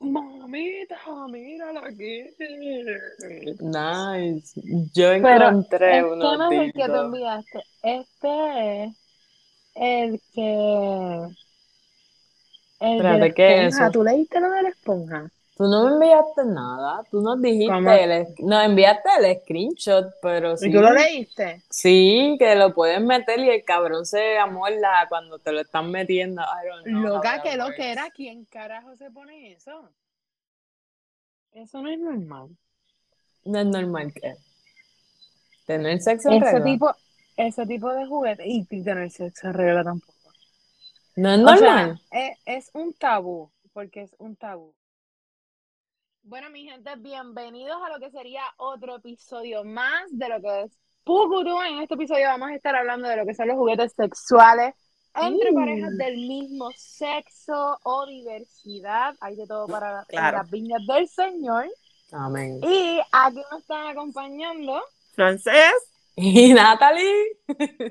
Mamita, mírala aquí. Nice. Yo Pero encontré este no es el que dildos. enviaste. Este es el que. El de la Espérate, ¿qué es esponja. eso? ¿Tú leíste lo de la esponja? Tú no me enviaste nada, tú nos dijiste, ¿Cómo? el, no enviaste el screenshot, pero sí, ¿Y tú lo leíste? sí, que lo puedes meter y el cabrón se amorda cuando te lo están metiendo. Know Loca, que lo que era. ¿Quién carajo se pone eso? Eso no es normal. No es normal que tener sexo en Ese regla. tipo, ese tipo de juguete. Y tener sexo en regla tampoco. No es O normal. sea, es, es un tabú, porque es un tabú. Bueno, mi gente, bienvenidos a lo que sería otro episodio más de lo que es Pucutú. En este episodio vamos a estar hablando de lo que son los juguetes sexuales entre Mm. parejas del mismo sexo o diversidad. Hay de todo para Claro. las viñas del Señor. Amén. Y aquí nos están acompañando Francés, Y Natalie,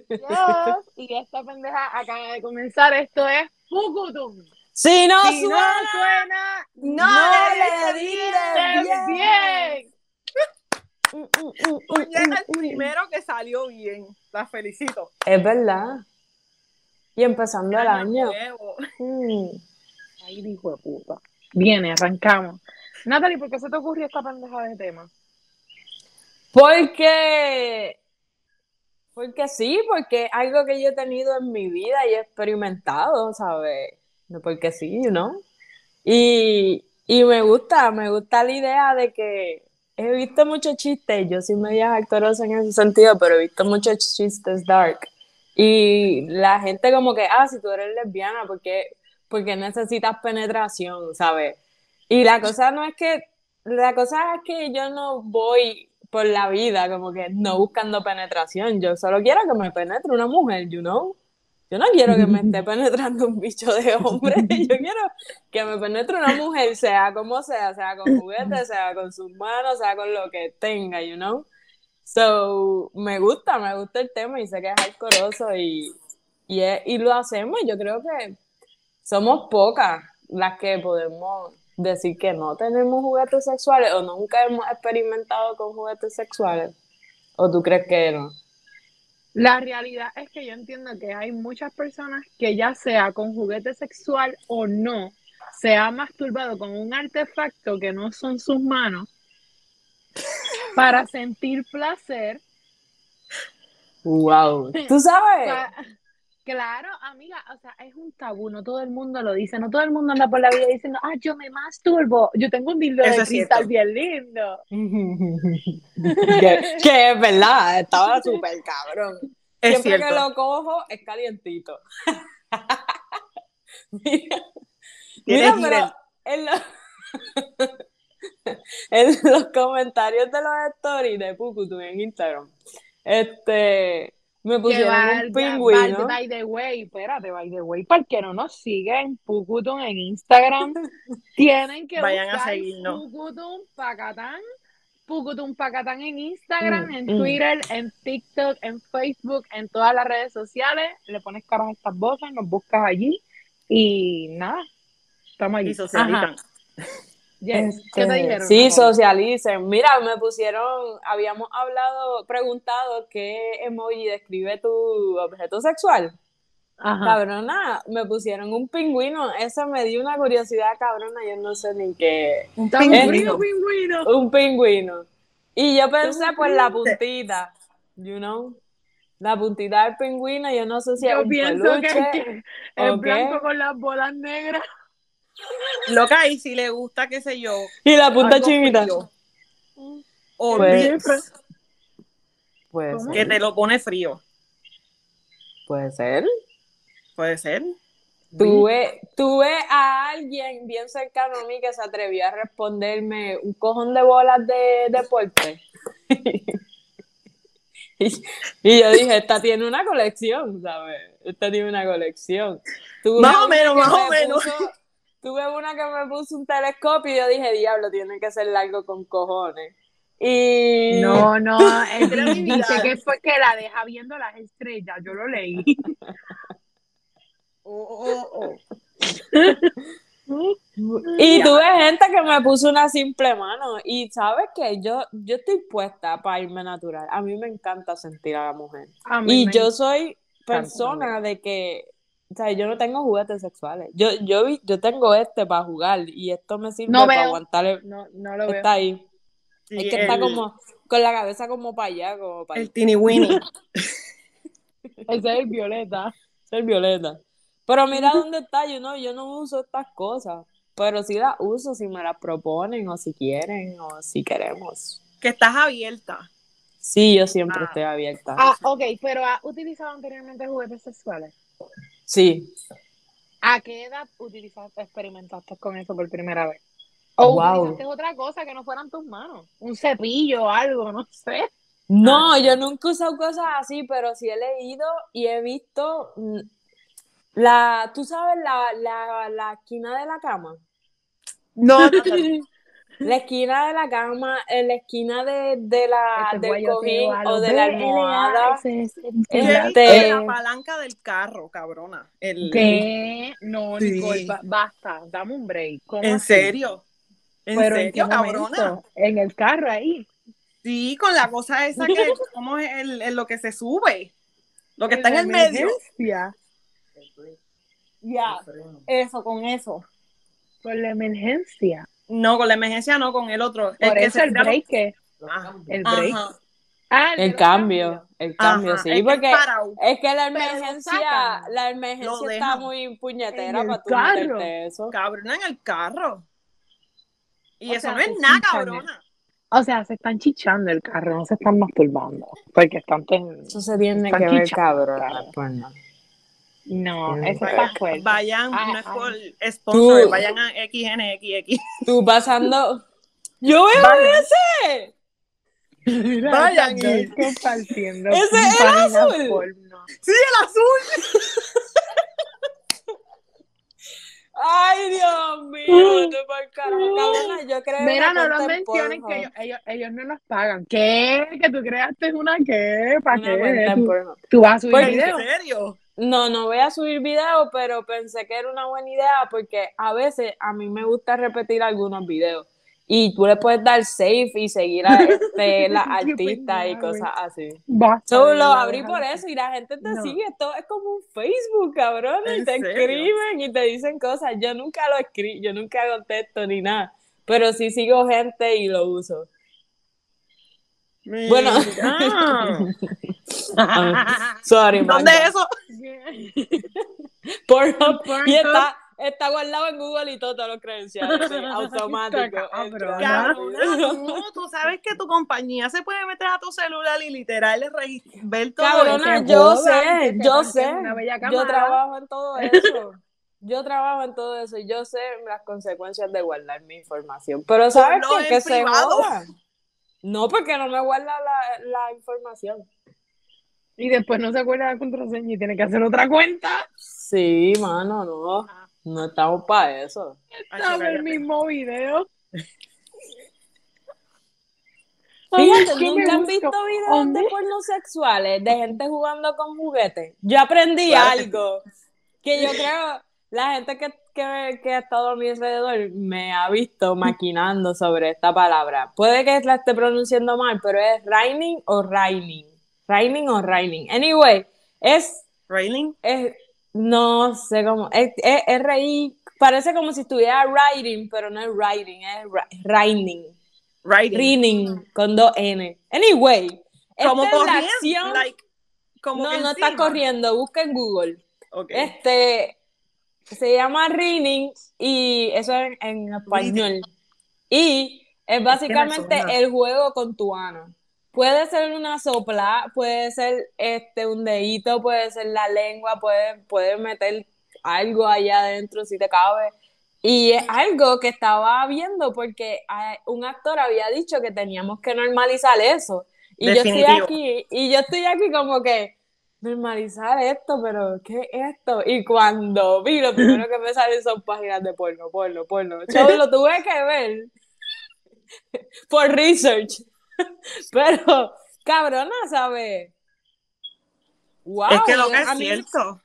Dios, y esta pendeja acaba de comenzar. Esto es Pucutum. Si no si no suena, no le dices bien. bien. Mm, el primero que salió bien. La felicito. Es verdad. Y empezando el año. Mm. Ay, hijo de puta. Viene, arrancamos. Natalie, ¿por qué se te ocurrió esta pendeja de tema? Porque, porque sí, porque es algo que yo he tenido en mi vida y he experimentado, ¿sabes? No porque sí, know. Y, y me gusta, me gusta la idea de que he visto muchos chistes, yo soy media actorosa en ese sentido, pero he visto muchos chistes dark. Y la gente como que, ah, si tú eres lesbiana, ¿por qué, por qué necesitas penetración, ¿sabes? Y la cosa no es que, la cosa es que yo no voy por la vida como que no buscando penetración, yo solo quiero que me penetre una mujer, you know? Yo no quiero que me esté penetrando un bicho de hombre, yo quiero que me penetre una mujer, sea como sea, sea con juguetes, sea con sus manos, sea con lo que tenga, you know? So, me gusta, me gusta el tema y sé que es alcoroso y, y, es- y lo hacemos. Yo creo que somos pocas las que podemos decir que no tenemos juguetes sexuales o nunca hemos experimentado con juguetes sexuales. ¿O tú crees que no? La realidad es que yo entiendo que hay muchas personas que ya sea con juguete sexual o no, se ha masturbado con un artefacto que no son sus manos para sentir placer. Wow. ¿Tú sabes? Claro, amiga, o sea, es un tabú, no todo el mundo lo dice, no todo el mundo anda por la vida diciendo, ah, yo me masturbo, yo tengo un dildo Eso de cristal bien lindo. que, que es verdad, estaba súper cabrón. Es Siempre cierto. que lo cojo es calientito. Mira, mira, pero en, lo- en los comentarios de los stories de Pucutu en Instagram, este, me pusieron va- un by- pingüino. By, the way, espérate, by the way, para que no nos sigue en Pucutum en Instagram, tienen que Vayan a buscar seguirnos. Pucutum Pacatán, Pucutum Pacatán en Instagram, Mm, en mm. Twitter, en TikTok, en Facebook, en todas las redes sociales, le pones caras a estas voces, nos buscas allí y nada, estamos allí. Y socializan. Ajá. Yes. ¿Qué te Este, dijeron? Sí, socialicen. Mira, me pusieron, habíamos hablado, preguntado qué emoji describe tu objeto sexual. Ajá. Cabrona, me pusieron un pingüino. Eso me dio una curiosidad, cabrona. Yo no sé ni qué. Un pingüino. Un pingüino. Y yo pensé, ¿Cómo pues, la puntita. You know? La puntita del pingüino. Yo no sé si es Yo un pienso peluche. que, que es blanco con las bolas negras. Loca, y si le gusta, qué sé yo. Y la punta chinita. frío. O Pues- ¿Cómo? que te lo pone frío. Puede ser. Puede ser. Tuve, tuve a alguien bien cercano a mí que se atrevió a responderme un cojón de bolas de deporte. y, y yo dije, esta tiene una colección, ¿sabes? Esta tiene una colección. Tuve Más o menos, más o me menos. puso- tuve una que me puso un telescopio y yo dije, diablo, tiene que ser largo con cojones. Y No, no, Era mi dice vida. que fue que la deja viendo las estrellas, yo lo leí. Oh, oh, oh. Y tuve gente me puse una simple mano. Y sabes que yo, yo estoy puesta para irme natural. A mí me encanta sentir a la mujer. A Y yo soy persona de que, o sea, yo no tengo juguetes sexuales. Yo, yo, vi- yo tengo este para jugar y esto me sirve No para veo. aguantar. el- No, no lo veo. Está ahí. Sí, es que está el- como con la cabeza como para allá, como para El Teeny Winnie. Ese es el violeta. ser violeta. Pero mira dónde está, yo no, yo no uso estas cosas. Pero sí las uso si me las proponen o si quieren o si queremos. que estás abierta. Sí, yo siempre Ah. estoy abierta. Ah, ok, pero ¿has utilizado anteriormente juguetes sexuales? Sí. ¿A qué edad utilizaste, experimentaste con eso por primera vez? ¿O Wow. utilizaste otra cosa que no fueran tus manos? Un cepillo o algo, no sé. No, yo nunca he usado cosas así, pero sí he leído y he visto mm, la, tú sabes, la, la, la esquina de la cama. No, La esquina de la cama, en la esquina de, de la, Este del cojín o de la almohada. ese es el Yo he que- visto Este- la palanca del carro, cabrona. El- ¿Qué? No, Sí. Nicole, basta, dame un break. ¿Cómo ¿En así? serio? ¿En ¿Pero en qué serio, cabrona? momento? En el carro ahí. Sí, con la cosa esa que, ¿cómo es el, el- lo que se sube? Lo que está en la el medio. emergencia. Ya, eso, con eso. Por la emergencia. No, con la emergencia no, con el otro. Por que eso se el break. Ah, El break. ajá, Ah, El cambio, el cambio, ajá, sí, es que porque es que la emergencia, la emergencia está muy puñetera para el tú carro. meterte eso. Cabrona en el carro. Y O eso sea, no es nada, cabrona. O sea, se están chichando el carro, no se están masturbando. Porque están ten... Eso se tiene Están que ver. Pues no. No, eso está fuerte. Vayan, Ah, no es ah. por sponsor, Tú- vayan a XNXX. Tú pasando. ¡Yo veo Vayan. ese! Mira, Vayan y- compartiendo Ese es el azul. porno. Sí, el azul. ¡Ay, Dios mío! cabrona, yo creo Mira, no una lo cuenta en mencionen que ellos, ellos, ellos no nos pagan. ¿Qué? ¿Que tú creaste una qué? ¿Para Una qué? ¿Tú, vas a subir Pues, ¿En video? serio? No, no voy a subir video, pero pensé que era una buena idea porque a veces a mí me gusta repetir algunos videos y tú le puedes dar save y seguir a este, las artistas y cosas así. Basta, So, de lo abrí por eso y la gente te No. sigue. Esto es como un Facebook, cabrón. Y ¿En te serio? escriben y te dicen cosas. Yo nunca lo escribo, yo nunca contesto ni nada. Pero sí sigo gente y lo uso. Bueno. Mira. Sorry, ¿Dónde es eso? Pornhub. Y está, está guardado en Google y todo, todos los credenciales. sí, automático. Cabrona, tú, tú sabes que tu compañía se puede meter a tu celular y literal ver todo Cabrona, que yo sé, yo sé. Yo trabajo en todo eso. Yo trabajo en todo eso y yo sé las consecuencias de guardar mi información. Pero ¿sabes qué? Que se privado. jodan. No, porque no me guarda la, la información. Y después no se acuerda de la contraseña y tiene que hacer otra cuenta. Sí, mano, no. No estamos para eso. Ay, Dame el mismo video. ¿nunca han visto videos Hombre. de porno sexuales de gente jugando con juguetes? Yo aprendí Claro algo que yo creo la gente que, que, que ha estado a mi alrededor me ha visto maquinando sobre esta palabra. Puede que la esté pronunciando mal, pero es raining o raining. Raining o raining. Anyway, es, Railing. es no sé cómo, es, es R-I, parece como si estuviera writing, pero no es writing, es raining. Writing. Con dos N. Anyway, Como esta es la acción. like, como no, no está corriendo, busca en Google. Ok. Este se llama reading y eso es en español. Y es básicamente el juego con tu ano. Puede ser una sopla, puede ser este un dedito, puede ser la lengua, puede, puede meter algo allá adentro si te cabe. Y es algo que estaba viendo porque ah, un actor había dicho que teníamos que normalizar eso. Y yo estoy Definitivo. aquí, y yo estoy aquí como que normalizar esto, pero ¿qué es esto? Y cuando vi, lo primero que me salen son páginas de porno, porno, porno. Yo lo tuve que ver por research. Pero, cabrona, ¿sabes? Wow, es que lo que es mí- cierto.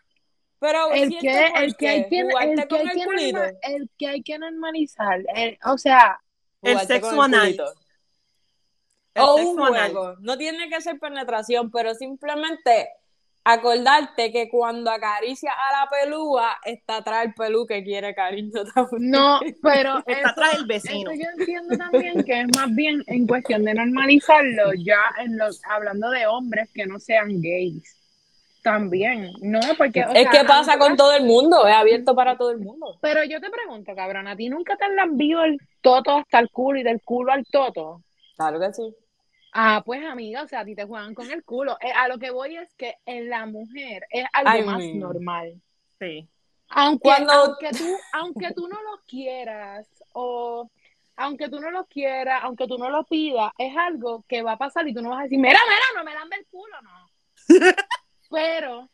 Pero el que, el que qué, hay que, el que hay el que el que hay que normalizar, el- o sea, El sexo anal. o sexo un anal. juego. No tiene que ser penetración, pero simplemente acordarte que cuando acaricia a la pelúa, está atrás el pelú que quiere cariño también. no, pero Está eso, atrás el vecino. eso yo entiendo también que es más bien en cuestión de normalizarlo, ya en los, hablando de hombres que no sean gays. También, no, porque o es sea, que pasa con todo el mundo, es abierto para todo el mundo. Pero yo te pregunto, cabrón, ¿a ti nunca te han lambido el toto hasta el culo y del culo al toto? Claro que sí. Ah, pues amiga, o sea, a ti te juegan con el culo. Eh, a lo que voy es que en la mujer es algo Ay, más normal. Sí. Aunque, Cuando- aunque, tú, aunque tú no lo quieras o aunque tú no lo quieras, aunque tú no lo pidas, es algo que va a pasar y tú no vas a decir, mira, mira, no me lambe el culo, no. Pero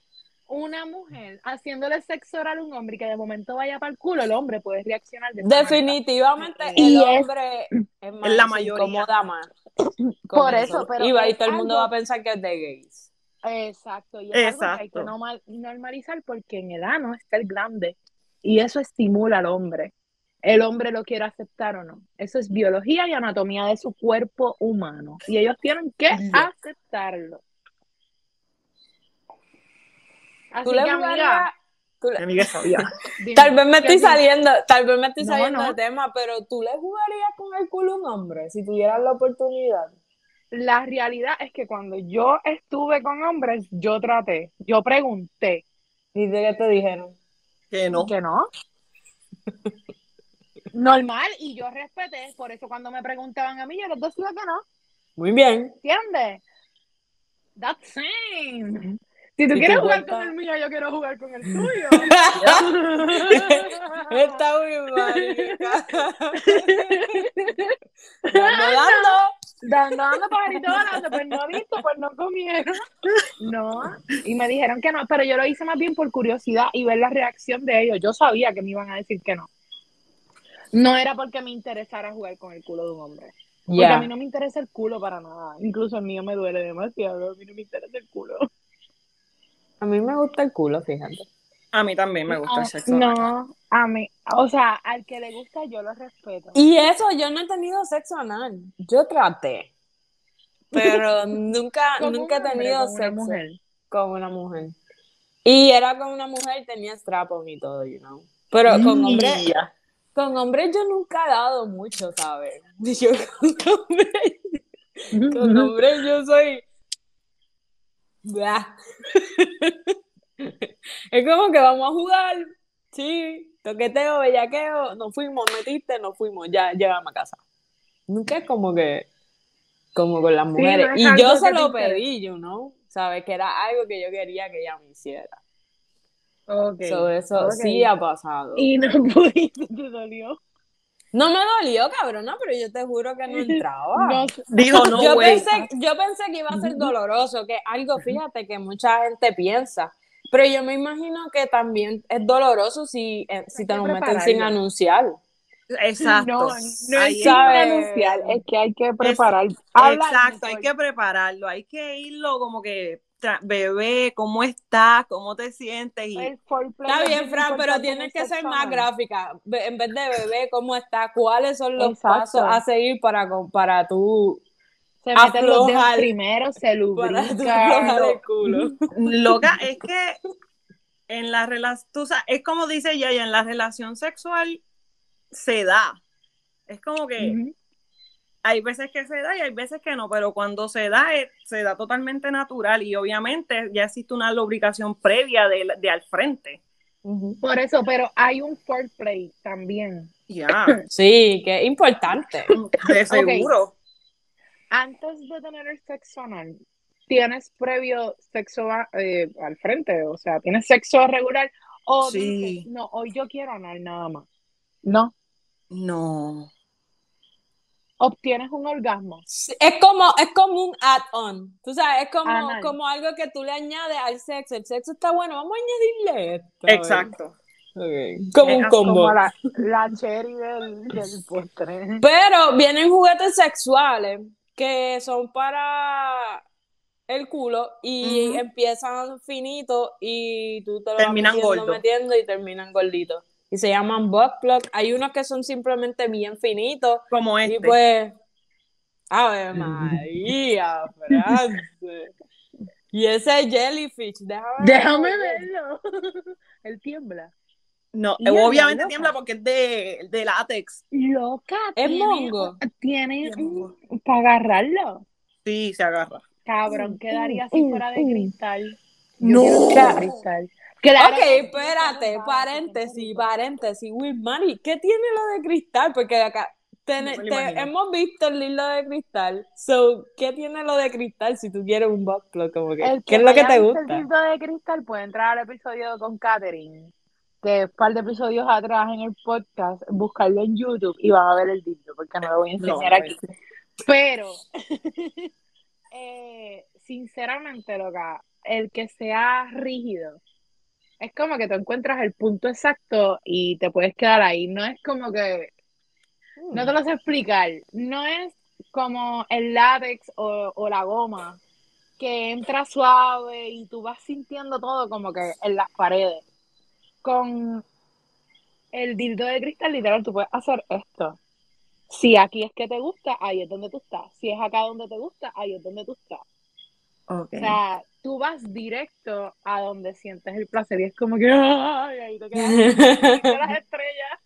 una mujer haciéndole sexo oral a un hombre y que de momento vaya para el culo, el hombre puede reaccionar de. Definitivamente Y el es- hombre es más la mayoría. incomoda más. Por eso, pero y, va, y es todo el mundo algo- va a pensar que es de gays. Exacto, y es algo que hay que Exacto. normal- normalizar porque en el ano está el glande y eso estimula al hombre. El hombre lo quiere aceptar o no. Eso es biología y anatomía de su cuerpo humano y ellos tienen que aceptarlo. Así ¿Tú le que, amiga, jugarías? tú le- Mi amiga sabía. dime, Tal vez me ¿qué estoy saliendo, tal vez me estoy No, saliendo no. de tema, pero tú le jugarías con el culo a un hombre si tuvieras la oportunidad. La realidad es que cuando yo estuve con hombres, yo traté, yo pregunté ¿Y de qué te dijeron? Que no. que no. Normal, y yo respeté, por eso cuando me preguntaban a mí, yo les decía que no. Muy bien. ¿Entiendes? That's same. Si tú ¿Y quieres jugar cuenta? con el mío, yo quiero jugar con el tuyo. Está muy mal. dando, dando. Dando, dando pajarito volando, pues no visto, pues no comieron. No, y me dijeron que no, pero yo lo hice más bien por curiosidad y ver la reacción de ellos. Yo sabía que me iban a decir que no. No era porque me interesara jugar con el culo de un hombre. Porque a mí no me interesa el culo para nada. Incluso el mío me duele demasiado. A mí no me interesa el culo. A mí me gusta el culo, fíjate. A mí también me gusta el sexo. No, a mí, o sea, al que le gusta yo lo respeto. Y eso, yo no he tenido sexo anal. Yo traté. Pero nunca, nunca he hombre, tenido con una sexo mujer. con una mujer. Y era con una mujer, tenía strap-on y todo, you know. Pero con hombres, con hombres yo nunca he dado mucho, ¿sabes? Yo con hombres, con hombres yo soy... Es como que vamos a jugar, sí, toqueteo, bellaqueo, nos fuimos, metiste, nos fuimos, ya llegamos a casa. Nunca es como que, como con las no mujeres. es y yo se lo pedí, you know, ¿sabes? Que era algo que yo quería que ella me hiciera. Ok, So, eso sí ha pasado. Y no pudiste, te dolió. No me dolió, cabrona, pero yo te juro que no entraba. No. Dijo, no, yo, pensé, yo pensé que iba a ser doloroso, que algo, fíjate, que mucha gente piensa. Pero yo me imagino que también es doloroso si, eh, si te lo meten sin anunciar. Exacto. No, no es anunciar, es que hay que preparar. Exacto, hay que prepararlo, hay que irlo como que, bebé, ¿cómo estás? ¿Cómo te sientes? Y Está es bien, Fran, pero tienes que ser más gráfica. En vez de bebé, ¿cómo está? ¿Cuáles son los Exacto. pasos a seguir para, para tú, Se meten los dedos primero, se lubrica. aflojar el culo? loca, es que en la relación, tú sabes, es como dice Yaya, en la relación sexual se da. Es como que. Hay veces que se da y hay veces que no, pero cuando se da, eh, se da totalmente natural y obviamente ya existe una lubricación previa de, de al frente. Por eso, pero hay un foreplay también. Ya, Sí, que es importante. de seguro. Antes de tener el sexo anal, ¿tienes previo sexo a- eh, al frente? O sea, ¿tienes sexo regular? O Sí. dices, no, hoy yo quiero anal nada más. No, No. Obtienes un orgasmo. Es como, es como un add-on. Tú sabes, es como, Anal. como algo que tú le añades al sexo. El sexo está bueno, vamos a añadirle esto. ¿sabes? Exacto. Como un combo. Como la, la cherry del, del postre. Pero vienen juguetes sexuales que son para el culo y empiezan finitos y tú te lo Terminan vas metiendo y terminan gorditos. Y se llaman butt plug. Hay unos que son simplemente bien finitos Como y este. pues... ¡Ave María, France! Y ese jellyfish, déjame Déjame verlo. verlo. Él tiembla. no, y obviamente loca. tiembla porque es de, de látex. Loca. ¿Es tiene- mongo? Tiene para agarrarlo. Sí, se agarra. Cabrón, Mm, quedaría mm, si mm, fuera de mm. cristal. No. Yo de cristal. Claro, Ok, espérate, paréntesis, paréntesis. Wilmary, ¿qué tiene lo de cristal? Porque acá No te- hemos visto el hilo de cristal. So, ¿qué tiene lo de cristal si tú quieres un plug? Como que, ¿Qué es lo que te gusta? El dildo de cristal puede entrar al episodio con Katherine, que es un par de episodios atrás en el podcast, buscarlo en YouTube y van a ver el dildo, porque no lo voy a enseñar no aquí. Pero, eh, sinceramente, loca, el que sea rígido, es como que tú encuentras el punto exacto y te puedes quedar ahí. No es como que, no te lo sé explicar, no es como el látex o, o la goma que entra suave y tú vas sintiendo todo como que en las paredes. Con el dildo de cristal, literal, tú puedes hacer esto. Si aquí es que te gusta, ahí es donde tú estás. Si es acá donde te gusta, ahí es donde tú estás. Ok. O sea, tú vas directo a donde sientes el placer y es como que ¡ay! ahí te quedas las estrellas.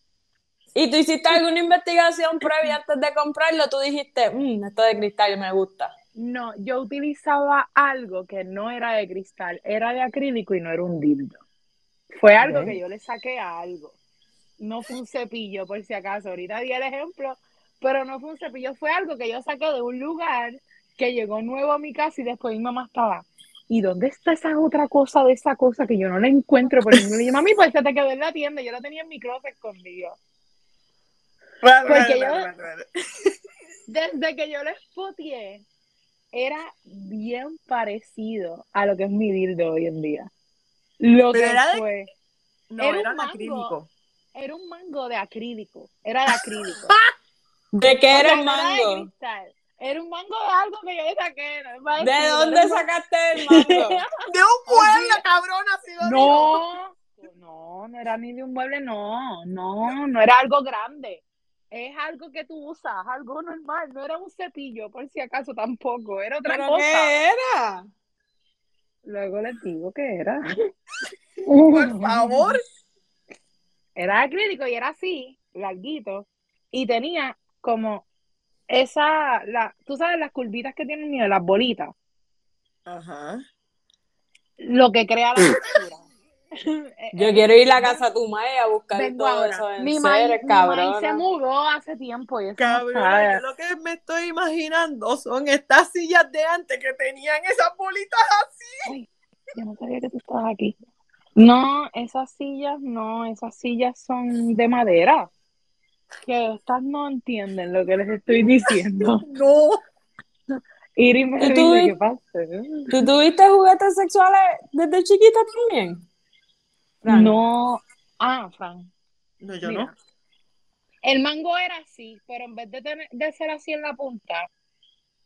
¿Y tú hiciste alguna investigación previa antes de comprarlo? Tú dijiste, "Mm, esto de cristal me gusta. No, yo utilizaba algo que no era de cristal, era de acrílico y no era un dildo. Fue algo Ok. que yo le saqué a algo. No fue un cepillo, por si acaso. Ahorita di el ejemplo, pero no fue un cepillo. Fue algo que yo saqué de un lugar que llegó nuevo a mi casa y después mi mamá estaba. ¿Y dónde está esa otra cosa de esa cosa que yo no la encuentro por lado? Y yo, mami, pues se te quedó en la tienda. Yo la tenía en mi closet escondido. Vale, Porque vale, yo- vale, vale, vale. Desde que yo lo espoteé, era bien parecido a lo que es mi dildo hoy en día. Lo Pero que era de- fue, No, Era un era de mango. acrílico. era un mango de acrílico, era de acrílico. ¿De qué O era sea, el no era de mango? cristal. Era un mango de algo que yo le saqué. no ¿De dónde sacaste el mango? De un mueble, cabrón, así lo digo. No, no, no era ni de un mueble, no, no, no era algo grande. Es algo que tú usas, algo normal, no era un cepillo, por si acaso tampoco, era otra ¿Pero cosa. qué era? Luego les digo que era. Por favor. Era acrílico y era así, larguito, y tenía como esa, la, tú sabes las curvitas que tienen nivel, las bolitas, Ajá. lo que crea la textura. Eh, Yo quiero ir a casa de tu madre a buscar vengo todo ahora. eso en Mi maíz se mudó hace tiempo y eso no yo lo que me estoy imaginando son estas sillas de antes que tenían esas bolitas así. Yo no sabía que tú estabas aquí. No, esas sillas no, esas sillas son de madera. Que estas no entienden lo que les estoy diciendo. No. Iri me ¿Y tú dice, ¿qué pasa? ¿Tú tuviste juguetes sexuales desde chiquita también? Fran? No. Ah, Fran. No, yo Mira, no. El mango era así, pero en vez de, tener- de ser así en la punta,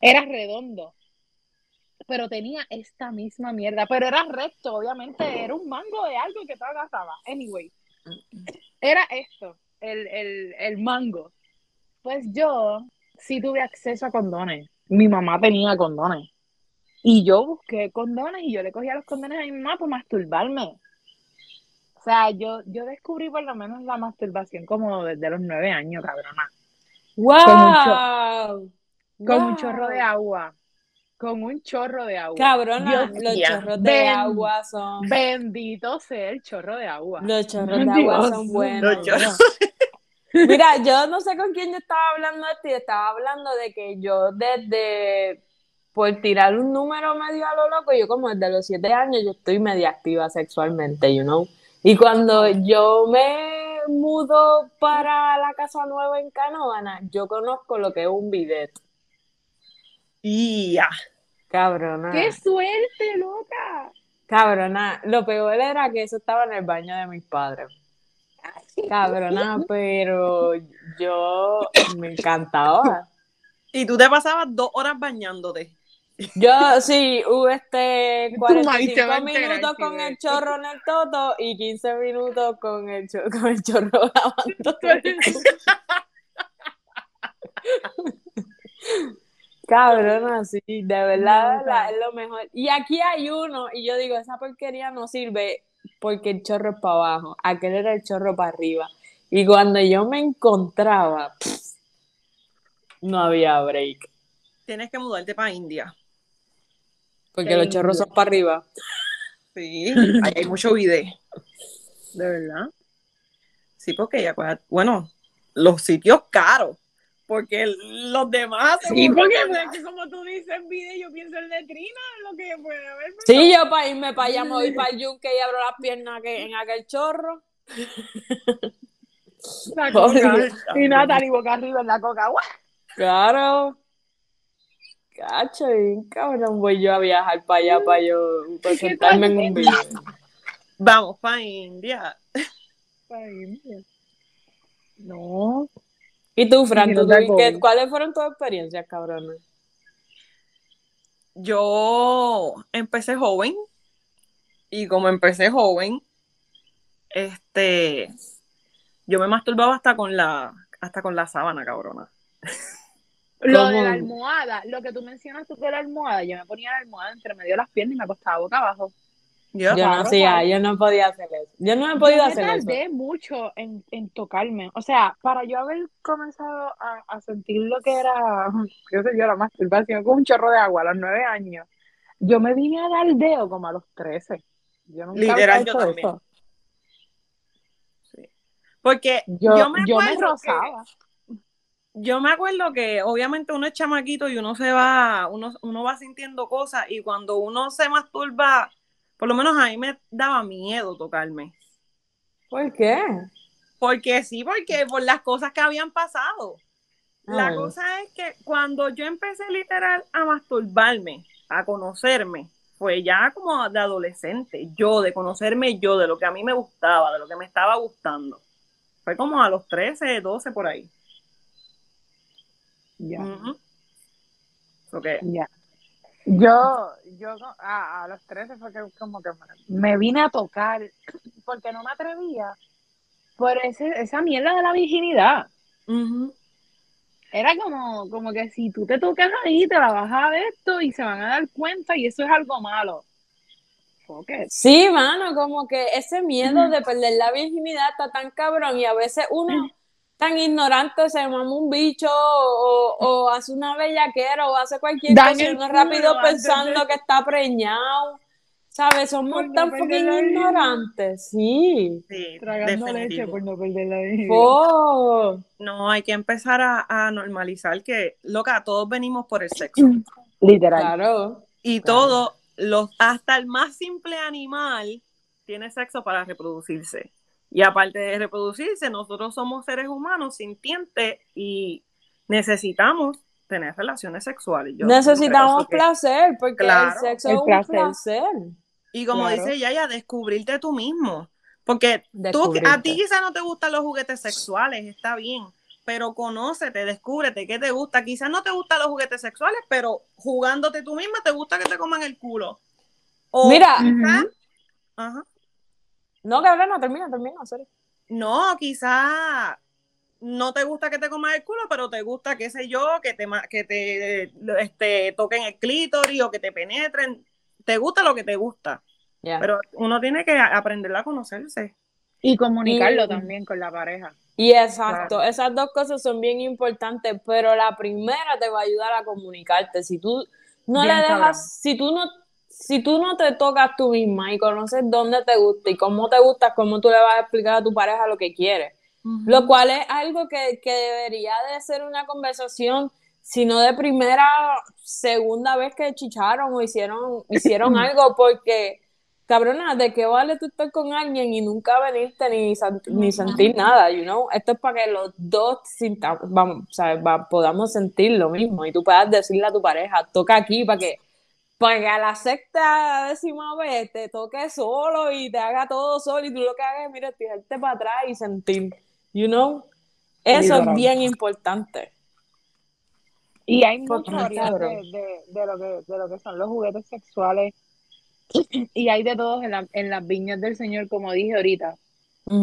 era redondo. Pero tenía esta misma mierda. Pero era recto, obviamente. Era un mango de algo que tú agarrabas. Anyway. Era esto, el, el, el mango. Pues yo sí tuve acceso a condones. Mi mamá tenía condones. Y yo busqué condones y yo le cogía los condones a mi mamá para masturbarme. O sea, yo, yo descubrí por lo menos la masturbación como desde los nueve años, cabrona. ¡Wow! Con un Wow. chorro de agua. Con un chorro de agua. Cabrona, Dios los chorros de agua son. Bendito sea el chorro de agua. Los chorros de agua Dios son buenos. Los chorros. Mira, yo no sé con quién yo estaba hablando de esto y estaba hablando de que yo desde, por tirar un número medio a lo loco, yo como desde los siete años yo estoy media activa sexualmente, you know. Y cuando yo me mudo para la casa nueva en Canóvana, yo conozco lo que es un bidet. Y ya. Cabrona. ¡Qué suerte, loca! Cabrona. Lo peor era que eso estaba en el baño de mis padres. Cabrona, pero yo me encantaba. Y tú te pasabas dos horas bañándote. Yo sí, hubo este Tu maíz se va a 45 enterar minutos si con el chorro en el toto y 15 minutos con el, cho- con el chorro lavando. Cabrón, así, de verdad, es lo mejor. Y aquí hay uno, y yo digo, esa porquería no sirve porque el chorro es para abajo, aquel era el chorro para arriba. Y cuando yo me encontraba, pff, no había break, Tienes que mudarte para India. porque los chorros son para arriba. Sí, ahí hay mucho video. De verdad. Sí, porque ya, bueno, los sitios caros, porque los demás... Sí, porque que como tú dices video, yo pienso en letrina, lo que puede haber. Sí, yo para irme para allá, me voy para el yunque y abro las piernas que, en aquel chorro. La coca. Y Natalie boca arriba en la coca. ¡guau! Claro. Cacho, bien cabrón, voy yo a viajar para allá para yo presentarme en un video. Vamos para India. Ay, mira. No. ¿Y tú, Fran, tú, qué- cuáles fueron tus experiencias, cabrón? Yo empecé joven y como empecé joven, este, yo me masturbaba hasta con la, hasta con la sábana, cabrona. Lo ¿Cómo? de la almohada, lo que tú mencionas tú de la almohada, yo me ponía la almohada entre medio de las piernas y me acostaba boca abajo. Yo, Yo no claro, hacía, claro. yo no podía hacer eso. Yo no he podido yo me hacer eso. tardé mucho en, en tocarme. O sea, para yo haber comenzado a, a sentir lo que era, qué sé yo, la masturbación con un chorro de agua a los nueve años, yo me vine a dar el dedo como a los trece. Yo nunca Literal, había yo hecho también. eso. porque Yo, yo, me yo me acuerdo que- rozaba. yo me acuerdo que obviamente uno es chamaquito y uno se va, uno, uno va sintiendo cosas y cuando uno se masturba, por lo menos a mí me daba miedo tocarme. ¿Por qué? Porque sí, porque por las cosas que habían pasado. La Ah. cosa es que cuando yo empecé literal a masturbarme, a conocerme, fue ya como de adolescente, yo, de conocerme yo, de lo que a mí me gustaba, de lo que me estaba gustando. Fue como a los 13, 12 por ahí. Ya. Que- Ya. Yo, yo a, a los 13 fue que como que me, vine a tocar porque no me atrevía por ese, esa mierda de la virginidad. Era como, como que si tú te tocas ahí, te la vas a de esto y se van a dar cuenta y eso es algo malo. Sí, mano, como que ese miedo de perder la virginidad está tan cabrón y a veces uno tan ignorante se mama un bicho o, o hace una bellaquera o hace cualquier Dan cosa uno rápido pensando de- que está preñado. ¿Sabes? Somos no tan virginidad. ignorantes. Sí. Sí, Tragando leche por no perder la virginidad. Oh. No, hay que empezar a, a normalizar que, loca, todos venimos por el sexo. Literal. Claro. Y Claro. todo, los, hasta el más simple animal tiene sexo para reproducirse. Y aparte de reproducirse, nosotros somos seres humanos sintientes y necesitamos tener relaciones sexuales. Yo Necesitamos que- placer porque Claro, el sexo el es un placer. placer. Y como Claro. dice Yaya, descubrirte tú mismo. Porque tú, a ti quizás no te gustan los juguetes sexuales, está bien, pero conócete, descúbrete qué te gusta. Quizás no te gustan los juguetes sexuales, pero jugándote tú misma te gusta que te coman el culo. O Mira, quizás-. Ajá. No, cabrón, no termina, termina, sorry. No, quizás no te gusta que te coman el culo, pero te gusta, qué sé yo, que te, ma- que te este, toquen el clítoris o que te penetren. Te gusta lo que te gusta, Ya. pero uno tiene que aprender a conocerse. Y comunicarlo Y- también con la pareja. Y exacto, esas dos cosas son bien importantes, pero la primera te va a ayudar a comunicarte. Si tú no Bien le dejas, cabrón. si tú no, si tú no te tocas tú misma y conoces dónde te gusta y cómo te gusta, cómo tú le vas a explicar a tu pareja lo que quieres. Lo cual es algo que, que debería de ser una conversación, si no de primera, segunda vez que chicharon o hicieron, hicieron algo, porque, cabrona, ¿de qué vale tú estar con alguien y nunca venirte ni, ni sentir nada, you know? Esto es para que los dos sinta- vamos, o sea, va- podamos sentir lo mismo y tú puedas decirle a tu pareja, toca aquí para que para que a la sexta décima vez te toque solo y te haga todo solo y tú lo que hagas es, mira, tirarte para atrás y sentir, you know? Eso es bien importante. Y hay Pues, variedad de, de, de lo que, de lo que son los juguetes sexuales. Y hay de todos en, la- en las viñas del Señor, como dije ahorita.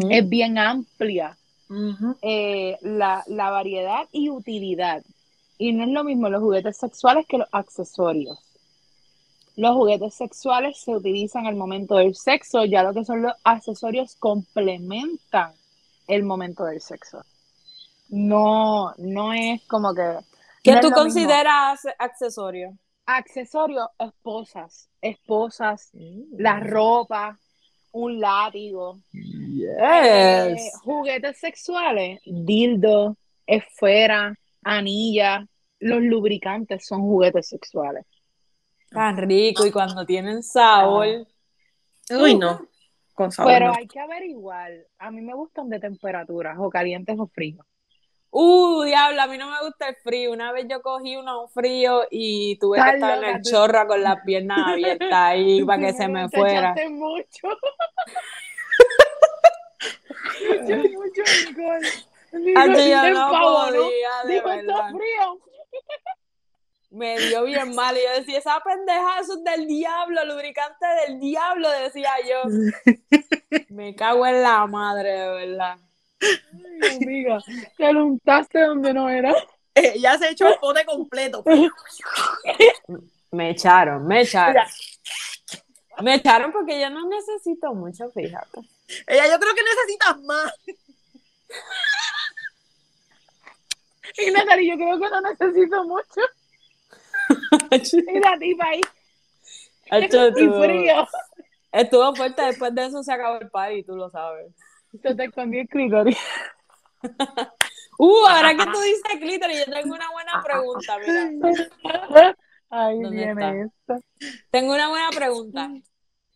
Es bien amplia eh, la, la variedad y utilidad. Y no es lo mismo los juguetes sexuales que los accesorios. Los juguetes sexuales se utilizan al momento del sexo, ya lo que son los accesorios complementan el momento del sexo. No, no es como que. ¿Qué no tú lo mismo. consideras accesorio? Accesorios, esposas, esposas, la ropa, un látigo, eh, Yes. juguetes sexuales, dildo, esfera, anilla, los lubricantes son juguetes sexuales. Tan rico y cuando tienen sabor. Uy, no. Con sabor. Pero no. hay que averiguar. A mí me gustan de temperaturas, o calientes o fríos. Uh, diablo, a mí no me gusta el frío. Una vez yo cogí uno frío y tuve que estar en el tú- chorro con las piernas abiertas ahí para que se me Te fuera. mucho. Mucho, mucho alcohol. Yo no podía, de verdad. frío. Me dio bien mal. Y yo decía, esa pendeja, eso es del diablo, lubricante del diablo, decía yo. Me cago en la madre, de verdad. Ay, amiga, te lo untaste donde no era. Eh, ya se echó el pote completo. Me echaron, me echaron. Me echaron porque yo no necesito mucho, fíjate. Ella, yo creo que necesitas más. Y Natalie, yo creo que no necesito mucho. Y la tipa ahí, y estuvo- frío. Estuvo fuerte, después de eso se acabó el party, tú lo sabes. Se te escondió el clítoris. Uh, ahora que tú dices clítoris, yo tengo una buena pregunta, mira. Ahí ¿Dónde viene esta. Tengo una buena pregunta.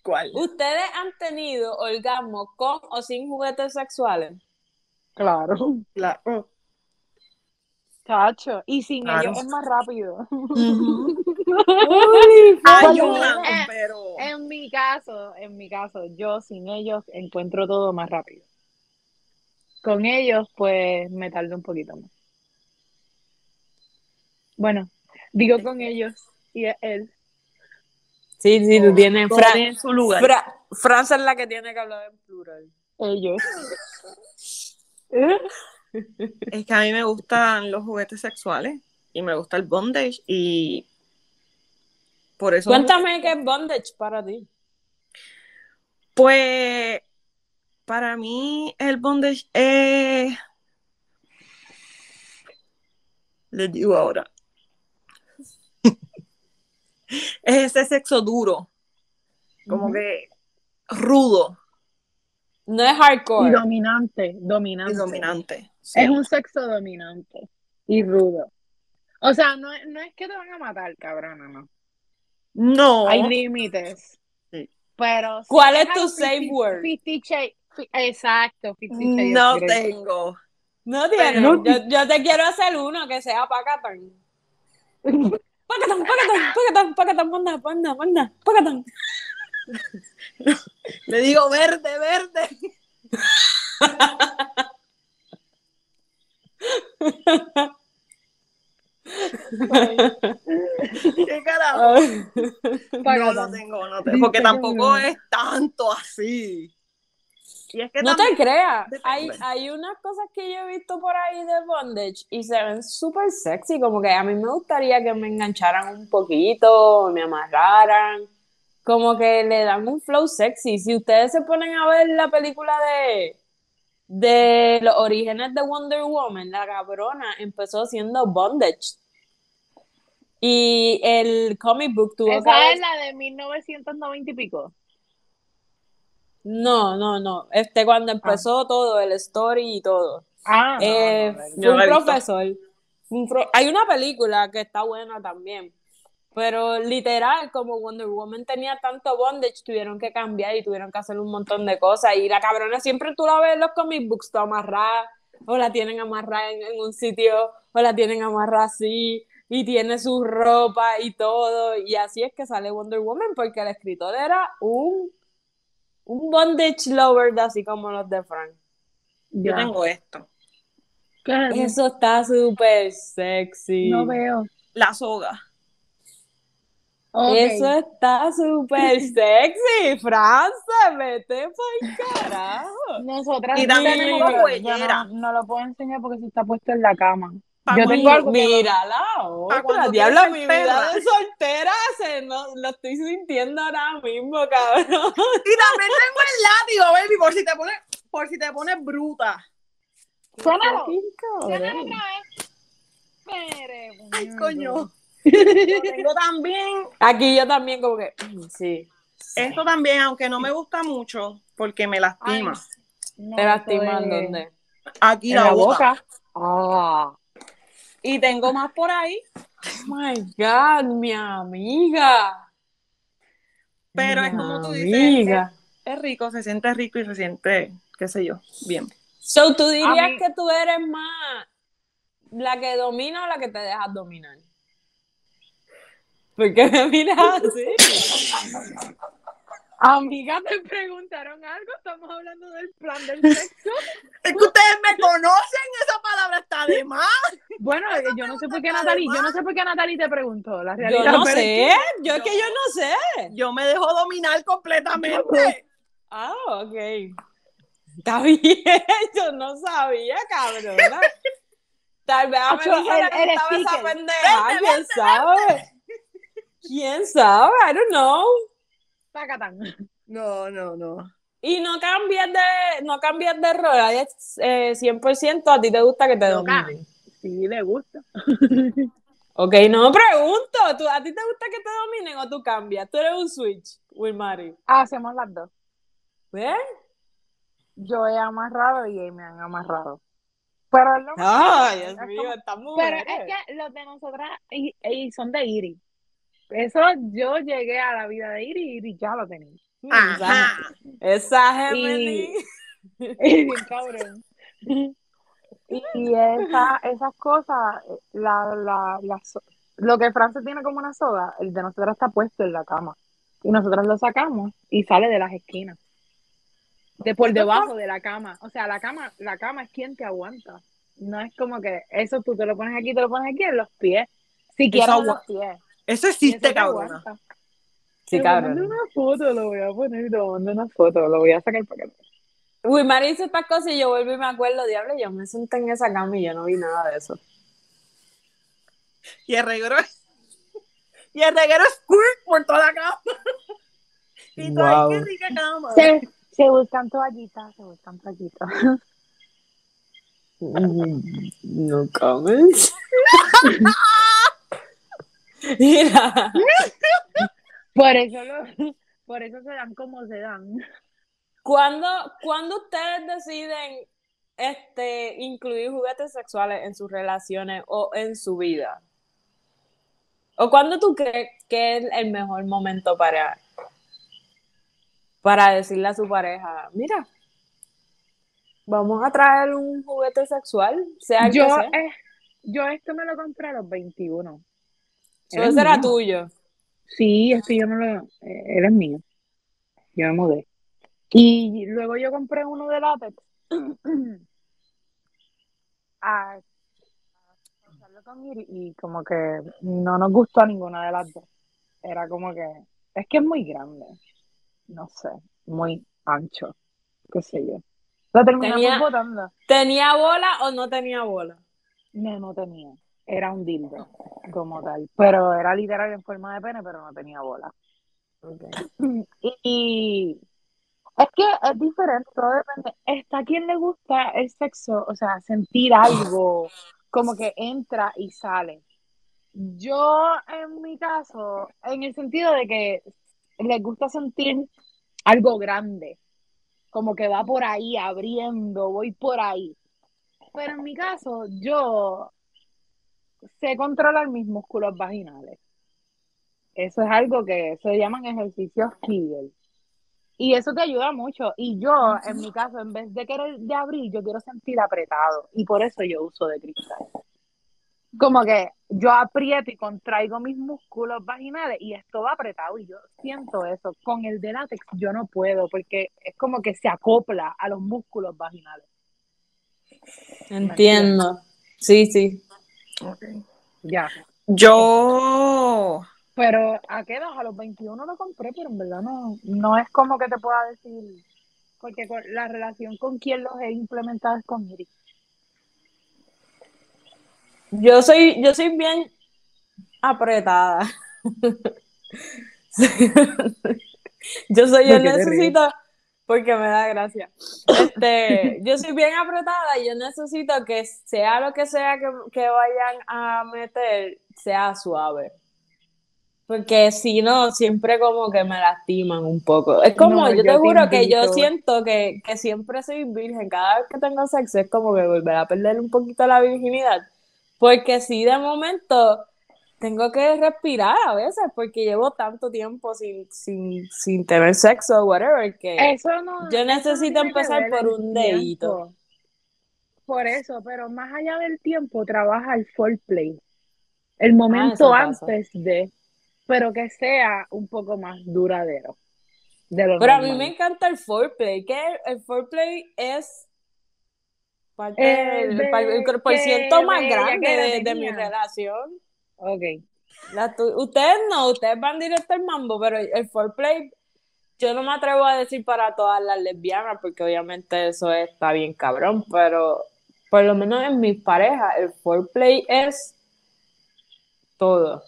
¿Cuál? ¿Ustedes han tenido orgasmo con o sin juguetes sexuales? Claro. Claro. Chacho. Y sin Claro. ellos es más rápido. Ayudan, Eh, pero. En mi caso, en mi caso, yo sin ellos encuentro todo más rápido. Con ellos, pues me tardo un poquito más. Bueno, digo con ellos y es él. Sí, sí, tú tienes. Fran, su lugar. Fra- Francia es la que tiene que hablar en plural. Ellos. ¿Eh? Es que a mí me gustan los juguetes sexuales y me gusta el bondage y por eso Cuéntame qué es bondage para ti. pues para mí el bondage es les digo ahora es ese sexo duro como Ujú. que rudo No es Y hardcore. dominante, dominante. y dominante Sí. Es un sexo dominante y rudo. O sea, no, es- no es que te van a matar, cabrona, no. no Hay límites. Sí. Pero. ¿Cuál es tu safe fifty- word? fifty shades- fi- exacto, Fifty Shades no of Grey. tengo No tiene. No. Yo, yo te quiero hacer uno que sea pacatán. Pacatán, pacatán, pacatán, pacatán, manda, manda, manda, pacatán. le digo verde verde qué carajo No, tengo, no tengo, porque tampoco es tanto así. Y es que No te creas, hay, hay unas cosas que yo he visto por ahí de bondage y se ven súper sexy, como que a mí me gustaría que me engancharan un poquito, me amarraran, como que le dan un flow sexy. Si ustedes se ponen a ver la película de, de los orígenes de Wonder Woman, la cabrona empezó siendo bondage. Y el comic book tuvo que Esa haber- es la de 1990 y pico. No, no, no. Este, cuando empezó todo, el story y todo. Ah, Eh, no, no, fue un profesor. Un pro- Hay una película que está buena también. Pero literal, como Wonder Woman tenía tanto bondage, tuvieron que cambiar y tuvieron que hacer un montón de cosas. Y la cabrona siempre tú la ves en los comic books, toda amarrada, o la tienen amarrada en, en un sitio, o la tienen amarrada así, y tiene su ropa y todo. Y así es que sale Wonder Woman, porque el escritor era un, un bondage lover, así como los de Frank. Yo tengo esto. Eso está súper sexy. No veo. La soga. Eso está súper sexy, France, vete por carajo. Nosotras Y no también cuellera. No, no lo puedo enseñar porque se está puesto en la cama. Pa' Yo tengo algo Mira la Pa' otra, diablo, mi vida de soltera se, no, lo estoy sintiendo ahora mismo, cabrón. Y también tengo el látigo, baby, por si te pones, por si te pones bruta. Cabrón. otra vez. Pere, Ay, coño. Yo tengo también, Aquí yo también como que, mm, sí. esto también, aunque no me gusta mucho, porque me lastima. No, ¿Te lastiman esto es- dónde? Aquí En la, la boca. boca. Ah. Y tengo más por ahí, Oh my God, mi amiga. pero es como tú dices, amiga. es, es rico, se siente rico y se siente, qué sé yo, bien. So, ¿tú dirías mí- que tú eres más la que domina o la que te dejas dominar? ¿Por qué me miras así? Amiga, te preguntaron algo. Estamos hablando del plan del sexo. Es que ustedes me conocen, esa palabra está de más. Bueno, yo no sé por qué Natalie, yo no sé por qué Natalie te preguntó la Yo realidad. no pero es sé, yo es que yo no sé. Yo me dejo dominar completamente. Ah, ok. Está bien, yo no sabía, cabrona. Tal vez a mí me estaba esa pendeja, Vente, quién sabe. ¿Quién sabe? I don't know. Tacatán. No, no, no. Y no cambies de, no cambies de rol, ahí es, eh, 100% a ti te gusta que te dominen. Sí, le gusta. Ok, no pregunto, ¿tú, ¿a ti te gusta que te dominen o tú cambias? Tú eres un switch, Wilmary. Hacemos las dos. ¿Ves? Yo he amarrado y me han amarrado. Pero es lo mismo. Ay, Es Dios como- mío, está muy Pero es que los de nosotras y, y son de Iris. Eso yo llegué a la vida de Iris y Iris ya lo tenía. Ajá. Esa Gemini. Y bien cabrón. Y esa, esas cosas, la, la, la so- lo que Francia tiene como una soga, el de nosotros está puesto en la cama. Y nosotros lo sacamos y sale de las esquinas. De por debajo de la cama. O sea, la cama, la cama es quien te aguanta. No es como que eso tú te lo pones aquí, te lo pones aquí en los pies. Si quieres los pies. Eso existe, te aguanta. Sí, Te cabrón. una foto, lo voy a poner, te una foto, lo voy a sacar para que Wilmary hizo estas cosas y yo vuelvo y me acuerdo, diablo, yo me senté en esa cama y yo no vi nada de eso. Y el reguero es. Y el reguero es squirt por toda la cama. Y Wow. qué rica cama. Se, se buscan toallitas, se buscan toallitas. Mm, No comments. Mira, Por eso, lo, por eso se dan como se dan. ¿cuándo, cuándo ustedes deciden este, incluir juguetes sexuales en sus relaciones o en su vida? ¿O cuándo tú crees que es el mejor momento para, para decirle a su pareja, mira, vamos a traer un juguete sexual, sea el Yo, que sea? eh, yo esto me lo compré a los 21. So, Él es ese era tuyo. Sí, esto yo no lo... eh, él es mío. Yo me mudé. Y luego yo compré uno de látex. a, a usarlo con Iri, y como que no nos gustó ninguna de las dos. Era como que... Es que es muy grande. No sé. Muy ancho. Qué sé yo. Lo terminamos Tenía- botando. ¿Tenía bola o no tenía bola? No, no tenía. Era un dildo como tal. Pero era literal en forma de pene, pero no tenía bola. Y, y es que es diferente, todo depende. Está a quien le gusta el sexo, o sea, sentir algo, como que entra y sale. Yo, en mi caso, en el sentido de que les gusta sentir algo grande, como que va por ahí abriendo, voy por ahí. Pero en mi caso, yo sé controlar mis músculos vaginales. Eso es algo que se llaman ejercicios Kegel. Y eso te ayuda mucho. Y yo, en mi caso, en vez de querer de abrir, yo quiero sentir apretado. Y por eso yo uso de cristal. Como que yo aprieto y contraigo mis músculos vaginales y esto va apretado y yo siento eso. Con el de látex yo no puedo porque es como que se acopla a los músculos vaginales. Entiendo. Sí, sí. Ya. Yo. Pero a qué edad? A los 21 lo compré, pero en verdad no, no es como que te pueda decir. Porque con- la relación con quien los he implementado es con Iri. Yo soy, yo soy bien apretada. Yo soy, yo ¿Por qué te necesito, porque me da gracia. Este, yo soy bien apretada y yo necesito que sea lo que sea que, que vayan a meter, sea suave. Porque si no, siempre como que me lastiman un poco. Es como, No, yo te yo te juro que yo siento que, que siempre soy virgen. Cada vez que tengo sexo es como que volver a perder un poquito la virginidad. Porque si de momento tengo que respirar a veces, porque llevo tanto tiempo sin, sin, sin tener sexo o whatever, que Eso no. yo eso no necesito empezar por el un dedito. Por eso, pero más allá del tiempo, trabaja el foreplay. El momento Ah, pasa. antes de, pero que sea un poco más duradero. De lo Pero a mí me encanta el foreplay, que el, el foreplay es parte Eh, del de- pa- el que por ciento más grande de, de mi relación. Ok. La tu- ustedes no, ustedes van directo al mambo, pero el foreplay, yo no me atrevo a decir para todas las lesbianas, porque obviamente eso está bien cabrón, pero por lo menos en mis parejas, el foreplay es todo.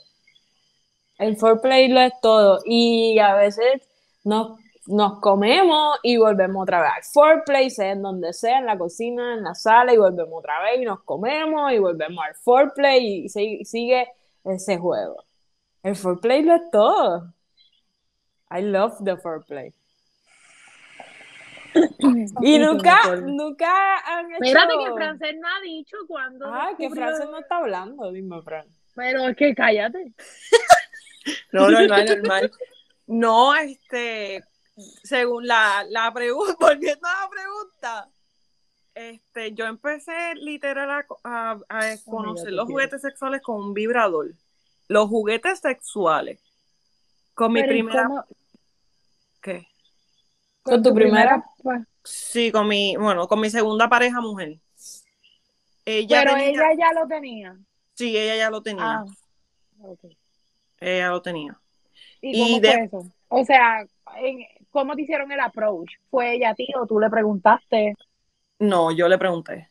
El foreplay lo es todo. Y a veces nos, nos comemos y volvemos otra vez al foreplay, sea en donde sea, en la cocina, en la sala, y volvemos otra vez y nos comemos y volvemos al foreplay y si- sigue ese juego. El foreplay lo es todo. I love the foreplay. Y nunca, nunca han hecho... Espérate que Francés no ha dicho cuándo. Ay, que Francés no está hablando, dime, Fran. Pero es que cállate. No, normal, normal. No, este, según la, la pregunta, volviendo a la pregunta, este, yo empecé literal a, a- a conocer los quiero. juguetes sexuales con un vibrador. Los juguetes sexuales. Con mi Pero, ¿y primera. cómo- ¿Qué? ¿Con tu primera? Sí, con mi, bueno, con mi segunda pareja mujer. Ella Pero tenía- ella ya lo tenía. Sí, ella ya lo tenía. Ah, ok. Ella lo tenía. ¿Y Y cómo de- fue eso? O sea, en- ¿cómo te hicieron el approach? ¿Fue ella a ti o tú le preguntaste? No, yo le pregunté.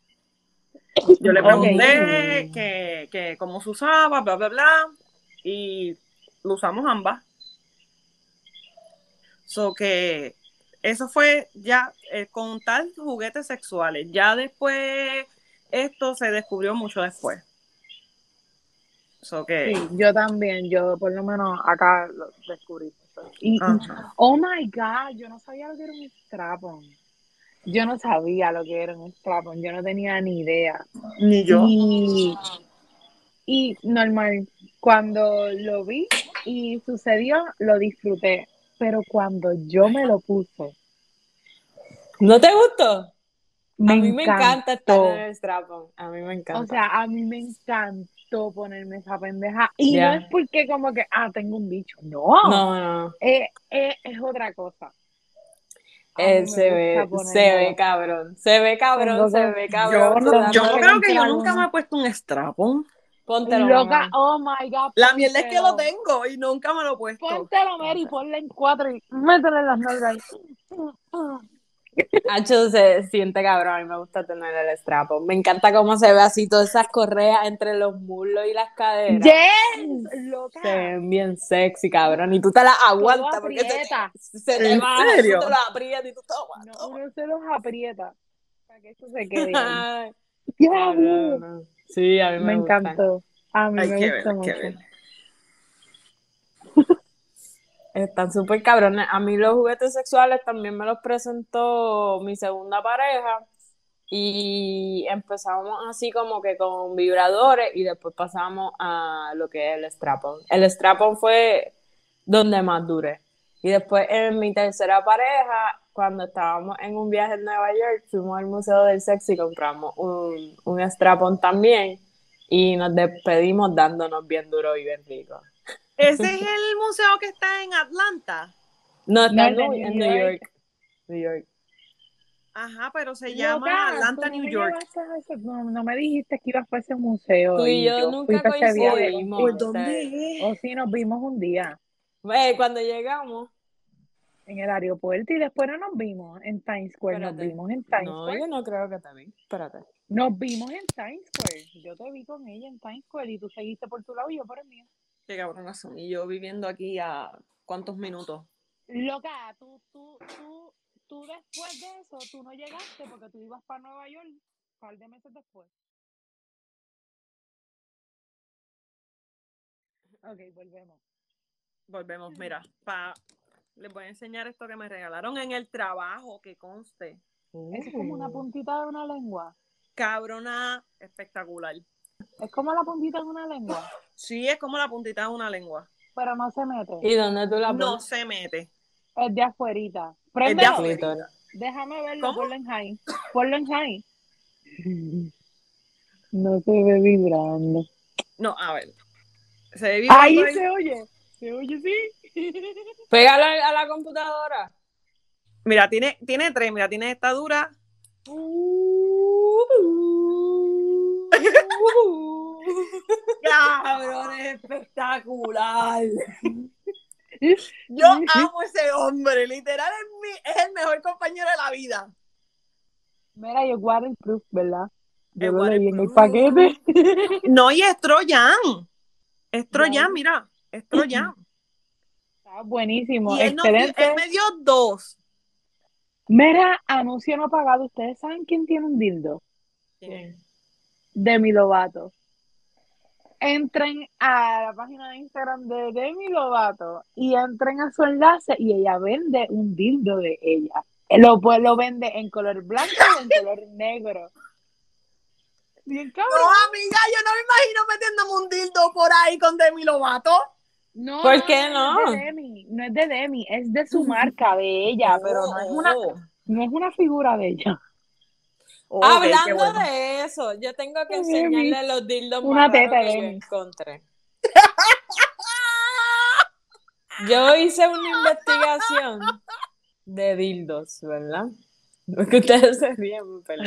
Yo le pregunté que, que cómo se usaba, bla, bla, bla. Y lo usamos ambas. So que eso fue ya eh, con tal juguetes sexuales. Ya después, esto se descubrió mucho después. So que. Sí, yo también, yo por lo menos acá lo descubrí. Y, oh my God, yo no sabía lo que era un strap-on. Yo no sabía lo que era un strap-on, yo no tenía ni idea. Ni yo. Y, y normal, cuando lo vi y sucedió, lo disfruté. Pero cuando yo me lo puse, ¿No te gustó? me a mí me encanta estar en el strap-on. A mí me encanta. O sea, a mí me encantó ponerme esa pendeja. Y no es porque como que, ah, tengo un bicho. No, no, no. Eh, eh, es otra cosa. Eh, se ve, se ve cabrón. Se ve cabrón, se ve cabrón. Yo no- Yo creo que yo nunca me he puesto un strapón. Póntelo, Loca, mamá. oh my God. La mierda es que lo tengo y nunca me lo he puesto. Póntelo, Mary, ponle en cuatro y métele las nalgas ahí. Hacho se siente cabrón, a mí me gusta tener el strap Me encanta cómo se ve así, todas esas correas entre los muslos y las caderas. Yes, loca. Se ven bien sexy, cabrón. Y tú te las aguantas porque se se te ¿En baja, serio? tú te las aprietas y tú toma, No, uno se los aprieta para que eso se quede. Ay, Diablo. Sí, a mí me, Me gusta. encantó. A mí Hay me que gustó ver, hay que mucho. ver. Están súper cabrones. A mí los juguetes sexuales también me los presentó mi segunda pareja y empezamos así como que con vibradores y después pasamos a lo que es el strap-on. El strap-on fue donde más duré. Y después en mi tercera pareja, cuando estábamos en un viaje en Nueva York, fuimos al Museo del Sexo y compramos un, un strap-on también y nos despedimos dándonos bien duro y bien rico. Ese es el museo que está en Atlanta. No, está No, en, New, New en New York. York. New York. Ajá, pero se llama Atlanta, no New York. a no, no me dijiste que ibas para ese museo. Tú y yo nunca para ese viaje coincidimos. ¿Por dónde es? O sí, nos vimos un día Eh, cuando llegamos, en el aeropuerto y después no nos vimos en Times Square. Nos vimos en Times no, Square. yo no creo que vi. Espérate. Nos vimos en Times Square. Yo te vi con ella en Times Square y tú seguiste por tu lado y yo por el mío. Qué cabronas son. Y yo viviendo aquí a cuántos minutos. Loca, tú, tú, tú, tú después de eso, tú no llegaste porque tú ibas para Nueva York un par de meses después. Ok, volvemos. Volvemos, mira, pa, les voy a enseñar esto que me regalaron en el trabajo, que conste. Eso es como una Uh. puntita de una lengua. Cabrona, espectacular. Es como la puntita de una lengua, Sí, es como la puntita de una lengua. pero no se mete. ¿Y dónde tú la No pones? se mete. Es de afuerita. Es de Préndelo. afuera. Clítoris. Déjame verlo, ¿Cómo? ponlo en high. Ponlo en high. No se ve vibrando. No, a ver. Se ve vibrando Ahí ahí. se oye. Se oye, sí. Pégalo a la computadora. Mira, tiene, tiene tres. Mira, tiene esta dura. Cabrón, es espectacular. Yo amo ese hombre. Literal, es, mi- es el mejor compañero de la vida. Mira, y es waterproof, ¿verdad? Yo Es lo leí en el paquete. No, y es Troyan. Es Troyan, Ya. mira. Es Troyan. Está buenísimo, Y él, excelente. él me dio dos. Mira, anuncio no pagado. ¿Ustedes saben quién tiene un dildo? Demi Lovato. Entren a la página de Instagram de Demi Lovato y entren a su enlace y ella vende un dildo de ella. Lo, pues, lo vende en color blanco o en color negro. Bien No, amiga, yo no me imagino metiéndome un dildo por ahí con Demi Lovato. No, ¿Por qué no? no? es de Demi, no es de Demi, es de su marca, de ella, pero no es una, Oh, no es una figura de ella. Oh, Hablando bueno. de eso, yo tengo que Ay, enseñarle los dildos Una más teta que yo encontré. Yo hice una investigación de dildos, ¿verdad? No es que ustedes se ríen, pero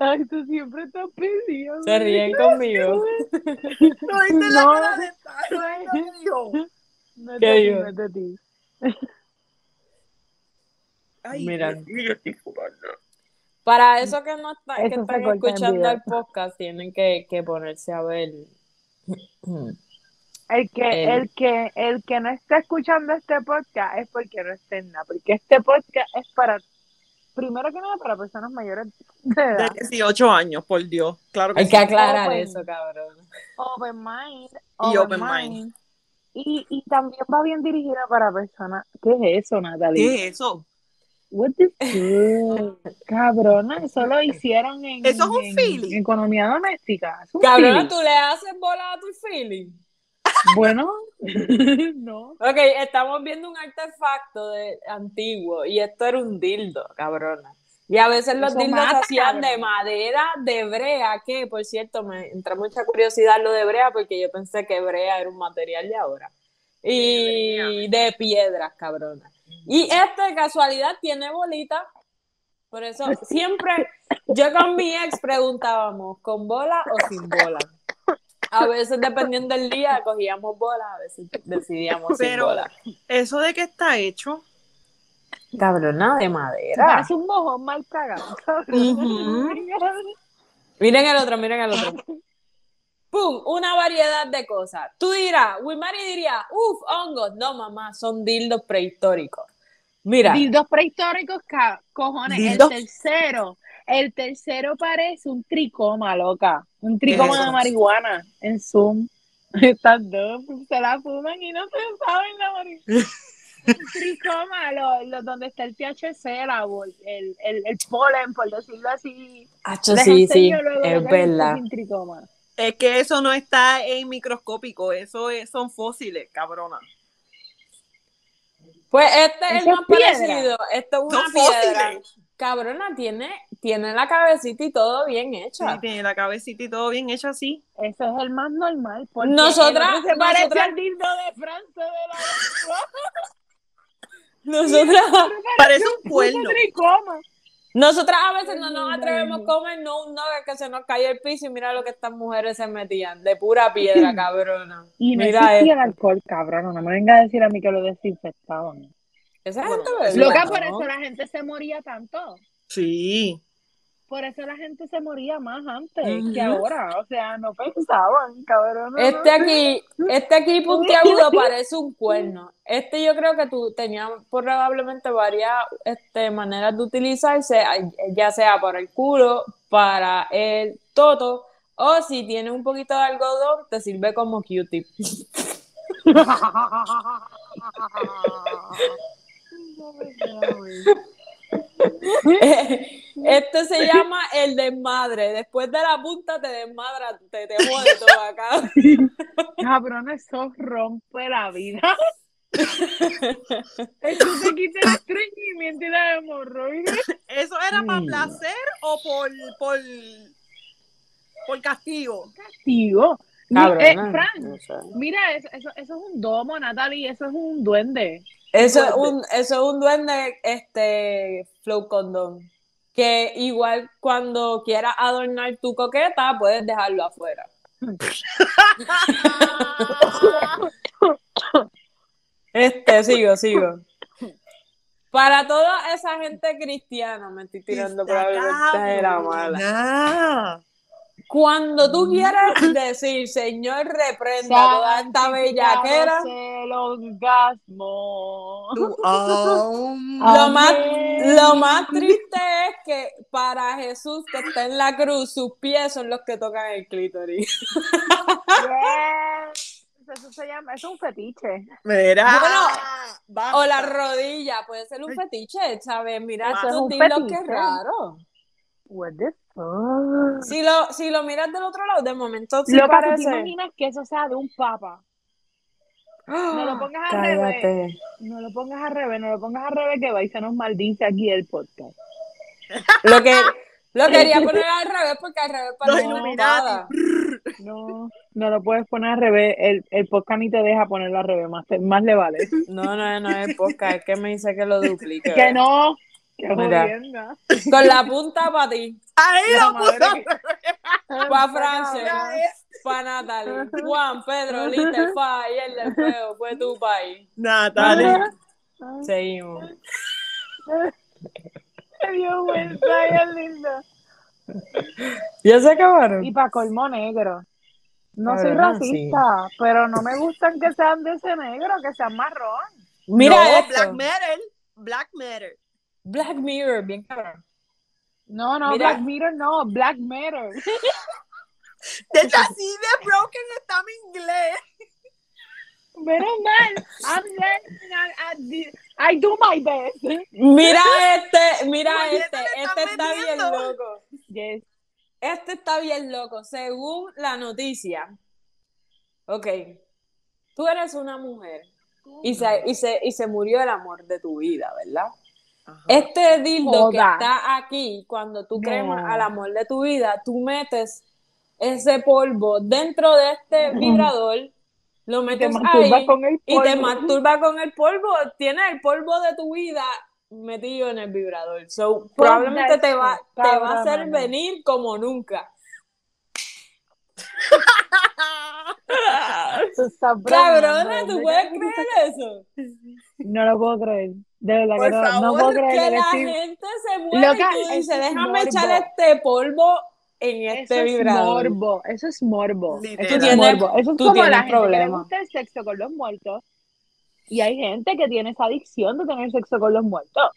Ay, tú siempre estás perdido. se ríen conmigo. ¿No viste la No. ¿No? No no ti. Ay, Mira. Estoy. Para eso que no está- que están escuchando el podcast, tienen que, que ponerse a ver. El que, El- el que, el que no está escuchando este podcast es porque no está en nada, porque este podcast es para, primero que nada, para personas mayores de De edad. 18 años, por Dios. Claro que Hay sí. que aclarar Open. eso, cabrón. Open mind. Y Open, open mind. mind. Y, y también va bien dirigida para personas. ¿Qué es eso, Natalie? ¿Qué es eso? What the fuck? Cabrona, eso lo hicieron en, Eso es un en- feeling. en economía doméstica. Es un Cabrón, feeling. tú le haces bola a tu feeling. Bueno, no. Ok, estamos viendo un artefacto de, antiguo y esto era un dildo, cabrona. Y a veces los Eso dildos mata, hacían de madera de brea, que por cierto me entra mucha curiosidad lo de brea porque yo pensé que brea era un material de ahora. Y de piedras, cabrona. Y este de casualidad tiene bolita. Por eso siempre yo con mi ex preguntábamos, ¿con bola o sin bola? A veces dependiendo del día cogíamos bola, a veces decidíamos sin bola. ¿Eso de qué está hecho? Cabrona de madera. Parece un mojón mal cagado. Ujú. Miren el otro, miren el otro. ¡Pum! Una variedad de cosas. Tú dirás, Wilmary diría, uff, hongos. No, mamá, son dildos prehistóricos. Mira, Dildos prehistóricos, cojones. ¿Dildos? El tercero, el tercero parece un tricoma, loca. Un tricoma de marihuana en Zoom. Estas dos se la fuman y no se saben la marihuana. Un tricoma, lo, lo- donde está el THC, la el, el, el polen, por decirlo así. Hacho, sí, sí, es verdad. Es que eso no está en microscópico, eso es- son fósiles, cabrona. Pues este es el más piedra. parecido. Esto es una piedra. fósiles. Cabrona, tiene, tiene la cabecita y todo bien hecho. Sí, tiene la cabecita y todo bien hecho así. Ese es el más normal. Porque Nosotras- se parece nosotras- al dildo de Francia de la Nosotras, Parece un cuerno. Nosotras a veces no nos atrevemos a comer no un nugget que se nos cayó el piso y mira lo que estas mujeres se metían, de pura piedra, cabrona. Y no mira existía el alcohol, cabrón. No me venga a decir a mí que lo desinfectaban. Esa Bueno, gente Loca, ¿no? por eso la gente se moría tanto. Sí. Por eso la gente se moría más antes que ahora. O sea, no pensaban, cabrón. no, Este no. aquí, este aquí puntiagudo parece un cuerno. Este yo creo que tú tenías probablemente varias este, maneras de utilizarse, ya sea para el culo, para el toto, o si tiene un poquito de algodón, te sirve como Q-tip. Este se llama el desmadre. Después de la punta te desmadra, te, te jode todo acá. Cabrón, eso rompe la vida. Eso te quita el estreñimiento y la hemorroides. ¿Eso era para placer o por, por, por castigo? Tío. Cabrona, Eh, Fran, no sé. mira, eso, eso, eso es un domo, Natalie, eso es un duende. Eso es un, eso es un duende, este, flow condón. Que igual cuando quieras adornar tu coqueta, puedes dejarlo afuera. Este, sigo, sigo. Para toda esa gente cristiana, me estoy tirando probablemente de la mala. Cuando tú quieres decir, Señor, reprenda toda esta bellaquera, Santificándose el orgasmo. Lo más, Amén. lo más triste es que para Jesús que está en la cruz, sus pies son los que tocan el clítoris. Yes. Eso se llama, eso es un fetiche. Mira. Bueno. O la rodilla, puede ser un fetiche, ¿sabes? Mira Eso estos es qué fetiche. raro. What the fuck? Si lo, si lo miras del otro lado, de momento sí Lo que ¿tú te parece. imaginas que eso sea de un papa. No lo pongas al revés. No lo pongas al revés, no lo pongas al revés que va y se nos maldice aquí el podcast. Lo que lo quería poner al revés porque al revés Los parece Illuminati. nada. No, no lo puedes poner al revés. El, el podcast ni te deja ponerlo al revés, más, te- más le vale. No, no, no es podcast, es que me dice que lo duplique. que no. Que Mira. Con la punta para ti, Ahí La lo madre puso. que- para Francia, Ya para Natalie, Juan, Pedro, Little Fa y el del feo, fue tu país. Natalie. Seguimos. Qué dio vuelta, es lindo. ¿Ya se acabaron? Y para colmo negro. No soy racista, pero no me gustan que sean de ese negro, que sean marrón. Mira no, esto. Black Matter. Black Matter. Black Mirror, bien cabrón. No, no, Mira. Black Mirror no, Black Matter. De hecho, así de broken está mi inglés. Menos mal. I'm learning, I, I, I do my best. Mira este, mira este, este está bien loco. Yes. Este está bien loco. Según la noticia, ok, tú eres una mujer y se, y se, y se murió el amor de tu vida, ¿verdad? Este dildo que está aquí, cuando tú No. cremas al amor de tu vida, tú metes ese polvo dentro de este vibrador, lo Te metes ahí con el y te polvo. masturbas con el polvo. Tienes el polvo de tu vida metido en el vibrador. So, probablemente te va, te va a hacer venir como nunca. Cabrona. ¿tú puedes creer eso? No lo puedo creer. De verdad Por que no, no favor, puedo creer. Que la estoy- gente se muere Loca, y eso es déjame morbo. echar este polvo en Eso este es vibrador. morbo, eso es morbo. Literal. Eso es tienes- morbo. Eso es tú como tienes la gente que le gusta el sexo con los muertos. Y hay gente que tiene esa adicción de tener sexo con los muertos.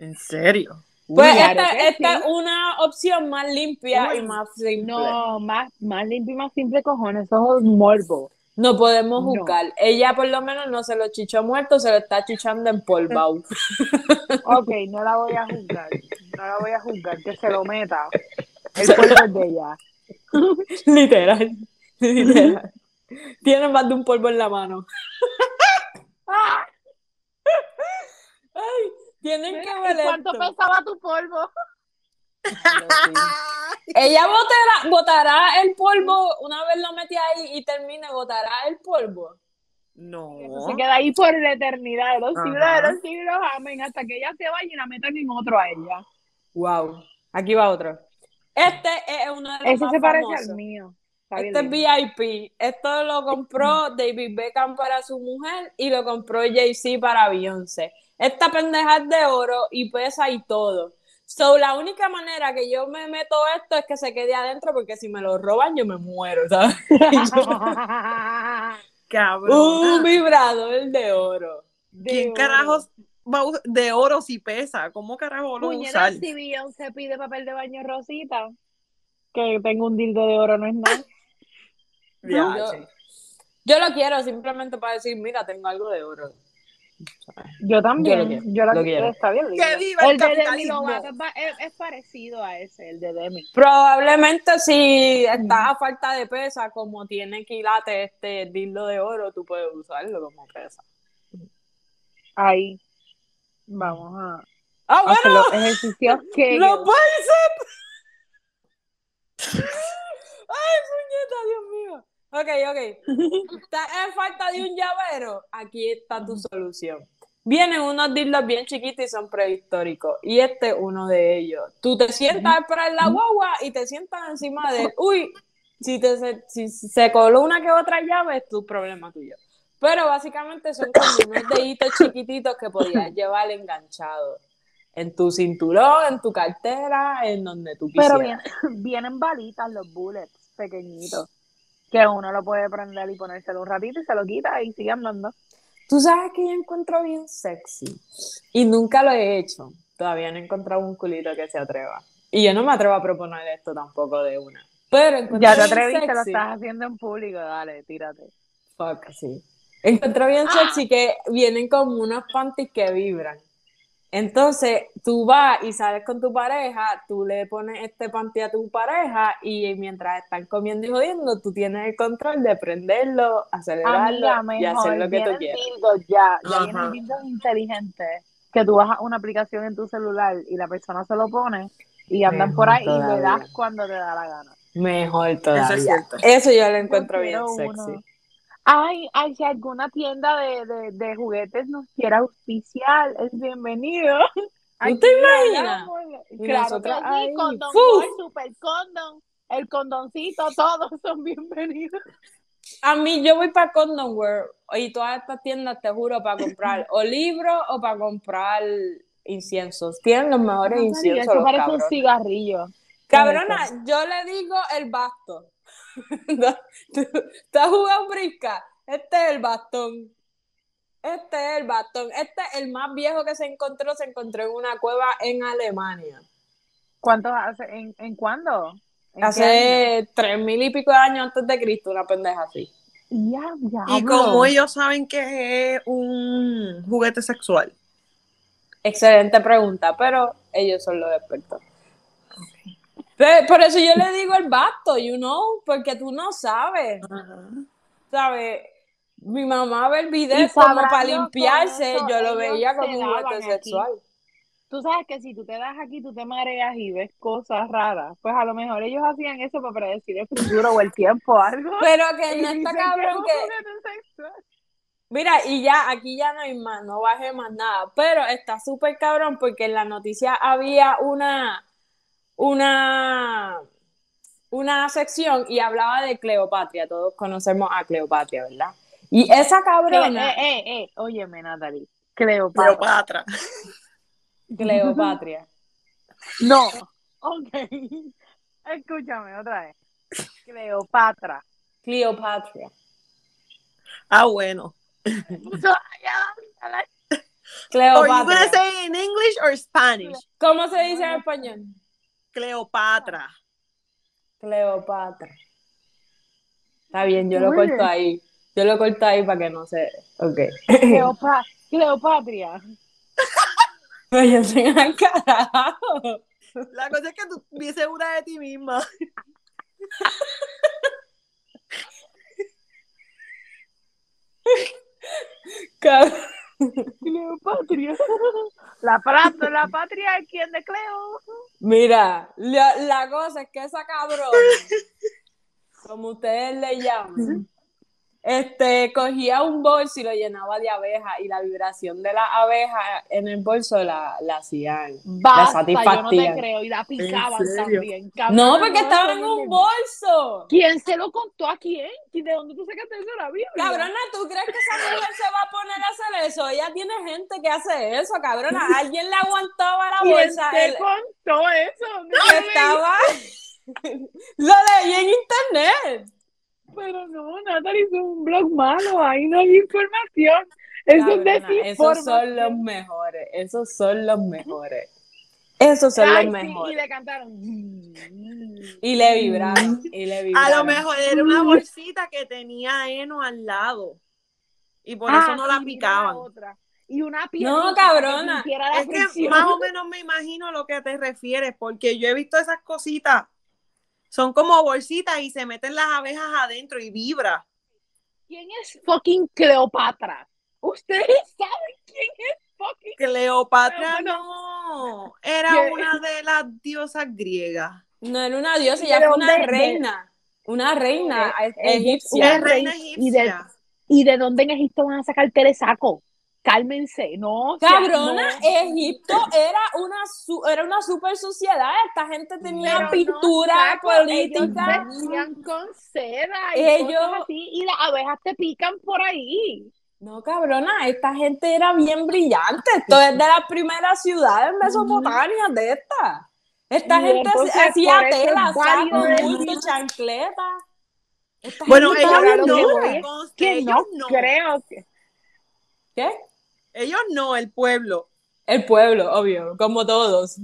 ¿En serio? Pues Claro esta, esta sí. es una opción más limpia Uy, y más simple. No, más, más limpio y más simple cojones, eso es morbo. No podemos No. juzgar. Ella por lo menos no se lo chichó muerto, se lo está chichando en polvo. Ok, no la voy a juzgar. No la voy a juzgar, que se lo meta. El polvo es de ella. literal. Literal. Tiene más de un polvo en la mano. Ay, tienen que ¿Y ver ¿Cuánto esto. pesaba tu polvo? Ella botará, botará el polvo, una vez lo metí ahí y termine, botará el polvo. No. Eso se queda ahí por la eternidad de los siglos de los siglos, amén, hasta que ella se vaya y la metan en otro a ella. Wow. Aquí va otro. Este es uno de los Ese más se parece famosos. al mío. Este es lindo. VIP. Esto lo compró David Beckham para su mujer y lo compró Jay-Z para Beyoncé. Esta pendeja es de oro y pesa y todo. So, la única manera que yo me meto esto es que se quede adentro porque si me lo roban yo me muero, ¿sabes? Cabrón. Un vibrador de oro. De ¿Quién oro. carajos va a de oro si pesa? ¿Cómo carajo lo usar? si Beyoncé pide papel de baño rosita, que tengo un dildo de oro no es nada. Ya, Yo-. Yo lo quiero simplemente para decir, mira, tengo algo de oro. Yo también. Yo lo quiero, Yo la lo quiero. Está bien lindo. ¡Que viva el el de Demi es, parecido a ese, el de Demi. Probablemente si estás a falta de pesa, como tiene quilates este dildo de oro, tú puedes usarlo como pesa. Ahí. Vamos a Ah, hacer bueno, los ejercicios que los bíceps. Ay, puñeta, Dios mío. Ok, ok. ¿Estás en falta de un llavero? Aquí está tu solución. Vienen unos dildos bien chiquitos y son prehistóricos. Y este es uno de ellos. Tú te sientas a esperar la guagua y te sientas encima de él. Uy, si, te, se, si se coló una que otra llave, es tu problema tuyo. Pero básicamente son como unos deditos chiquititos que podías llevar enganchados. En tu cinturón, en tu cartera, en donde tú quisieras. Pero vienen, vienen balitas los bullets pequeñitos. Que uno lo puede prender y ponérselo un ratito y se lo quita y sigue andando. Tú sabes que yo encuentro bien sexy y nunca lo he hecho. Todavía no he encontrado un culito que se atreva. Y yo no me atrevo a proponer esto tampoco de una. Pero encuentro Ya te atreviste, lo estás haciendo en público, dale, tírate. Fuck, sí. Encuentro bien sexy que vienen como unos panties que vibran. Entonces, tú vas y sales con tu pareja, tú le pones este panty a tu pareja y mientras están comiendo y jodiendo, tú tienes el control de prenderlo, acelerarlo Amiga, y hacer mejor, lo que tú quieras. ya, ya vienen dildos inteligentes que tú bajas una aplicación en tu celular y la persona se lo pone y andan Mejor por ahí y le todavía. das cuando te da la gana. Mejor todavía. Eso es cierto. Eso yo lo encuentro Yo bien quiero sexy. uno. Ay, ay, si alguna tienda de, de, de juguetes nos quiera auspiciar, es bienvenido. ¿Tú te imaginas? Claro que sí, condón. Gold, super condón, el condoncito, todos son bienvenidos. A mí yo voy para Condom World y todas estas tiendas, te juro, para comprar o libros o para comprar inciensos. Tienen los mejores inciensos eso los parece un cigarrillo. Cabrona, yo le digo el basto. ¿Tú, tú has jugado brisca? Este es el bastón. Este es el bastón. Este es el más viejo que se encontró. Se encontró en una cueva en Alemania. ¿Cuántos hace? ¿En, en cuándo? Hace tres mil y pico de años antes de Cristo, una pendeja así. Ya, ya. Y como ellos saben que es un juguete sexual. Excelente pregunta, pero ellos son los expertos. Por eso yo le digo el basto, you know, porque tú no sabes, ¿sabes? Mi mamá ve el video como para limpiarse, eso yo lo veía como un juguete sexual. Tú sabes que si tú te das aquí, tú te mareas y ves cosas raras. Pues a lo mejor ellos hacían eso para predecir el futuro o el tiempo o algo. Pero que no está cabrón que. Mira, y ya, aquí ya no hay más, no bajé más nada, pero está súper cabrón porque en la noticia había una, una, una sección y hablaba de Cleopatra, todos conocemos a Cleopatra, ¿verdad? Y esa cabrona, eh, eh, eh, óyeme, Natalie. Cleopatra. Cleopatra. Cleopatra, No. Ok. Escúchame otra vez. Cleopatra. Cleopatra, Ah, bueno. Cleopatra. Are you gonna say in English or Spanish? ¿Cómo se dice en español? Cleopatra. Cleopatra. Está bien, yo lo corto ahí. Yo lo corto ahí para que no se... Ok. Cleopa- Cleopatria. Yo soy carajo. La cosa es que tú bien segura de ti misma. Cabrón. Cleopatria. La, pra- la patria es quien de Cleo. Mira, la, la cosa es que esa cabrona, como ustedes le llaman, este, cogía un bolso y lo llenaba de abejas y la vibración de la abeja en el bolso la, la hacían, la Basta, yo no te satisfacían. creo. Y la picaban también. cabrón. No, porque No, estaba en no, un no. bolso. ¿Quién se lo contó a quién? ¿Y ¿De dónde tú sacaste eso de la Biblia? Cabrona, ¿tú crees que esa mujer se va a poner a hacer eso? Ella tiene gente que hace eso, cabrona. Alguien le aguantaba la ¿Quién bolsa. te el- contó eso? ¿Dónde que lo leí? estaba. Lo leí en internet. Pero no, Natalie, es un blog malo. Ahí no hay información. Eso es esos desinformación. son los mejores. Esos son los mejores. Esos son Ay, los sí, y mejores. le cantaron. Y le vibraron. Y le A vibraron. lo mejor era una bolsita que tenía heno al lado. Y por eso no la Ah, picaban. otra. Y una No, piedrita cabrona. que Es que fricción. más o menos me imagino a lo que te refieres, porque yo he visto esas cositas. Son como bolsitas y se meten las abejas adentro y vibra. ¿Quién es fucking Cleopatra? Ustedes saben quién es fucking Cleopatra Pero no. Era ¿Qué? una de las diosas griegas. No era una diosa, ¿De ella fue una dónde? De- reina. Una reina Eh, eh, egipcia. Es reina y de- egipcia. ¿Y de dónde en Egipto van a sacar telesaco? Cálmense, no. o sea, Cabrona, no. Egipto era una su- era una super sociedad. Esta gente tenía Pero pintura política. Ellos con seda y Ellos- cosas así, y las abejas te pican por ahí. No, cabrona, esta gente era bien brillante. Esto es de las primeras ciudades mesopotamias de esta. Esta Y gente hacía tela, válido saco, decir- bulto, chancleta. Esta Bueno, ellos que no, Que ellos no. creo que. ¿Qué? Ellos no, el pueblo. El pueblo, obvio, como todos.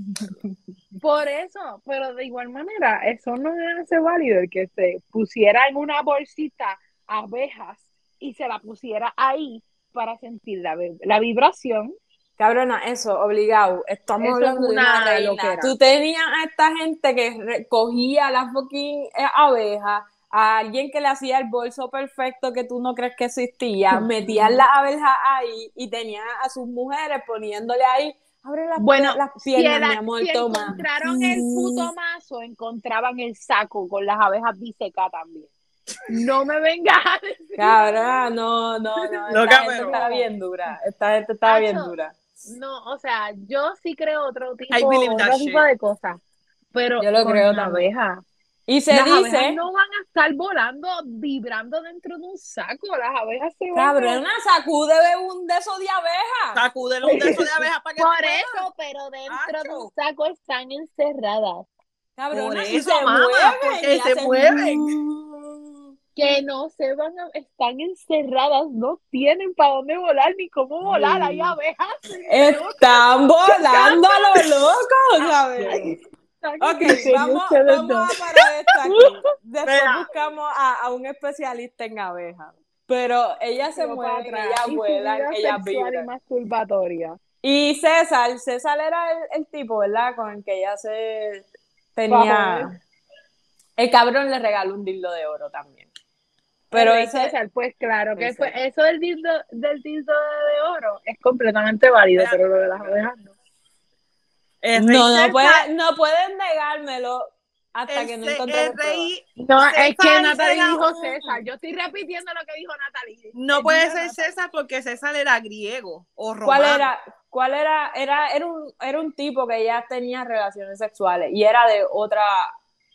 Por eso, pero de igual manera, eso no hace válido el que se pusiera en una bolsita abejas y se la pusiera ahí para sentir la, la vibración. Cabrona, eso, obligado. Estamos Eso hablando es de una una reina. loquera. Tú tenías a esta gente que recogía las fucking eh, abejas, a alguien que le hacía el bolso perfecto que tú no crees que existía, metían las abejas ahí y tenían a sus mujeres poniéndole ahí, abre las, Bueno, las Si, piernas, el- mi amor, si toma. encontraron el puto mazo, encontraban el saco con las abejas disecas también. No me vengas a decir. Cabrona, no, no, no. Esta Loca, gente pero- estaba bien dura. Esta gente estaba bien dura. No, o sea, yo sí creo otro tipo, otro tipo de cosas. Pero Yo lo con creo también. abejas. Y se las dice. abejas no van a estar volando, vibrando dentro de un saco. Las abejas se van a- Cabrona, sacude un de esos de abeja. Sacúdelo un beso de abejas para que Por eso, pero dentro de un saco están encerradas. Cabrona, Por eso, se mamá, mueven, porque se hacen- mueven. Que no se van a, están encerradas, no tienen para dónde volar ni cómo volar. Hay abejas. Están volando a lo loco, ¿sabes? Ok, vamos, vamos a parar esto aquí. Después buscamos a, a un especialista en abejas. Pero ellas se mueven, ellas vuelan, ellas sexual y vibran. masturbatoria. Y César, César era el, el tipo, ¿verdad? Con el que ella se tenía. El cabrón le regaló un dildo de oro también. Pero ese. César, pues claro que Ese. fue eso del dildo, del dildo de oro es completamente válido, pero lo de las abejas no. No, no, puede, no pueden negármelo hasta el que no rey No, es que Natalie dijo un- César. Yo estoy repitiendo lo que dijo Natalie. No puede ser. César porque César era griego o romano. ¿Cuál era? ¿Cuál era? Era, era, un, era un tipo que ya tenía relaciones sexuales y era de otra,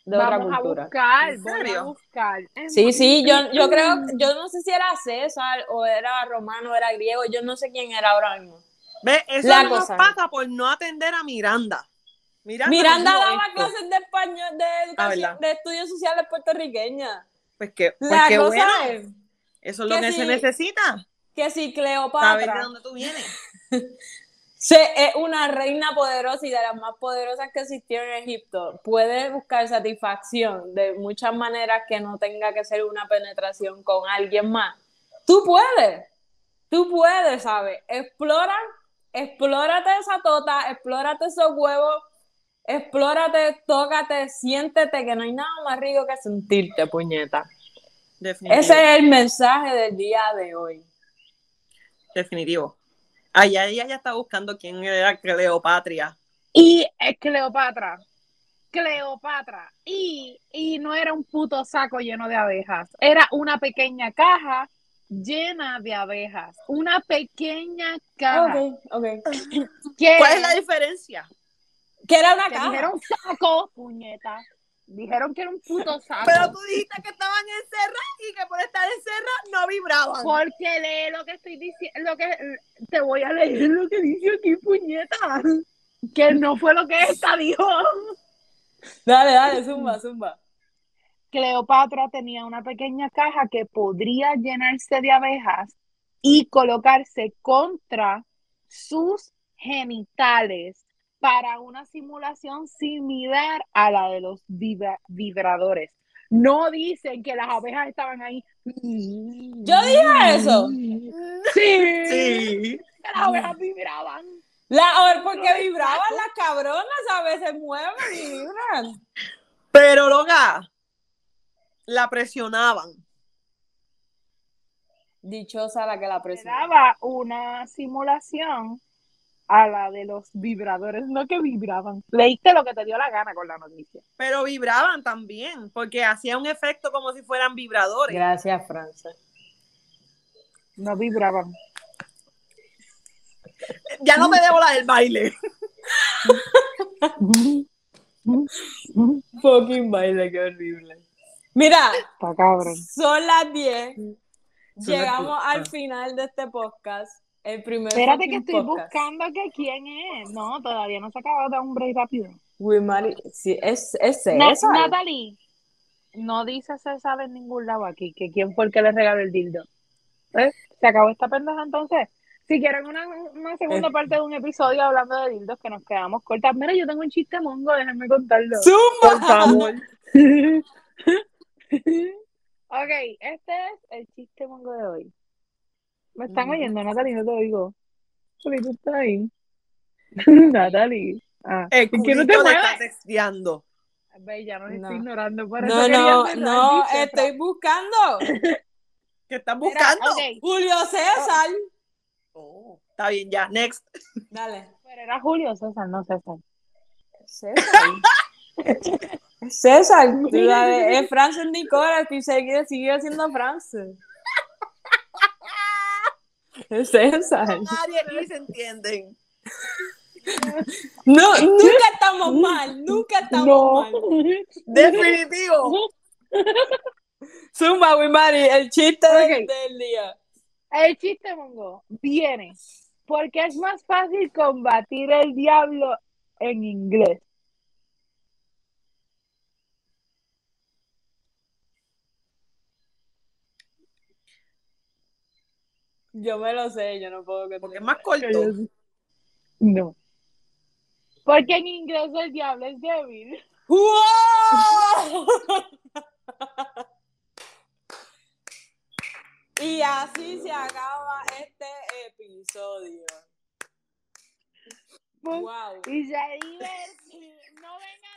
de otra a cultura. buscar, ¿En vamos a buscar. Es Sí, sí, yo, yo creo, yo no sé si era César o era romano, era griego, yo no sé quién era ahora mismo. ¿Ves? Eso La cosa. pasa por no atender a Miranda. Miranda, daba esto. clases de español, de educación, ¿verdad? de estudios sociales puertorriqueñas. Pues que, pues La qué cosa bueno. es Eso es lo que que se necesita. que si Saber de Cleopatra dónde tú vienes. se, es una reina poderosa y de las más poderosas que existieron en Egipto, puede buscar satisfacción de muchas maneras que no tenga que ser una penetración con alguien más. Tú puedes, tú puedes, ¿sabes? Explora, explórate esa tota, explórate esos huevos, explórate, tócate, siéntete, que no hay nada más rico que sentirte, puñeta. Ese es el mensaje del día de hoy. Definitivo. Allá ella ya está buscando quién era Cleopatria. Y es Cleopatra. Cleopatra. Y, y no era un puto saco lleno de abejas. Era una pequeña caja llena de abejas. Una pequeña caja. Ok, ok. Que, ¿Cuál es la diferencia? Que era una que caja. dijeron saco, puñeta. Dijeron que era un puto saco. Pero tú dijiste que estaban encerradas y que por estar encerradas no vibraban. Porque lee lo que estoy diciendo, lo que te voy a leer lo que dice aquí, puñeta. Que no fue lo que esta dijo. Dale, dale, zumba, zumba. Cleopatra tenía una pequeña caja que podría llenarse de abejas y colocarse contra sus genitales para una simulación similar a la de los vibra- vibradores. No dicen que las abejas estaban ahí. Yo dije eso. Sí, Sí. que las abejas vibraban. La, porque vibraban las cabronas, a veces mueven y vibran. Pero, loca, la presionaban. Dichosa la que la presiona. Daba una simulación a la de los vibradores, no que vibraban. Leíste lo que te dio la gana con la noticia. Pero vibraban también, porque hacía un efecto como si fueran vibradores. Gracias, Francia. No vibraban. Ya no me debo la del baile. Fucking baile, qué horrible. Mira, Está cabrón. son las 10. Son las Llegamos 10. al Ah. final de este podcast. El primer Espérate que estoy podcast. buscando que quién es. No, todavía no se acaba de un break rápido. Mari, sí, es, es Na-. Natalie, no dice César en ningún lado aquí que quién fue el que le regaló el dildo. ¿Eh? Se acabó esta pendeja entonces. Si quieren una, una segunda Eh. parte de un episodio hablando de dildos que nos quedamos cortas. Mira, yo tengo un chiste mongo, déjenme contarlo. ¡Zumba! Por favor. ok, este es el chiste mongo de hoy. ¿Me están Ujú. oyendo, Natalie? No te oigo. ¿Por qué tú estás ahí? Natalie. Ah, El ¿es que no te está texteando. Nos No. estoy ignorando. Por No, no, no, estoy buscando. ¿Qué estás buscando? Julio César. Oh, está bien, ya. Next. Dale. pero era Julio César, no César. César. César, tú sabes, es Francis Nicola, que sigue, sigue siendo Francis. Es César. Nadie aquí se entienden. No, nunca estamos mal, nunca estamos No. mal. Definitivo. Zumba, Wimari, el chiste del- Ok. del día. El chiste mongo viene porque es más fácil combatir el diablo en inglés. Yo me lo sé, yo no puedo que Porque es más corto. No. Porque en inglés el diablo es débil. ¡Wow! y así se acaba este episodio. Wow. Y se divertido. No vengan.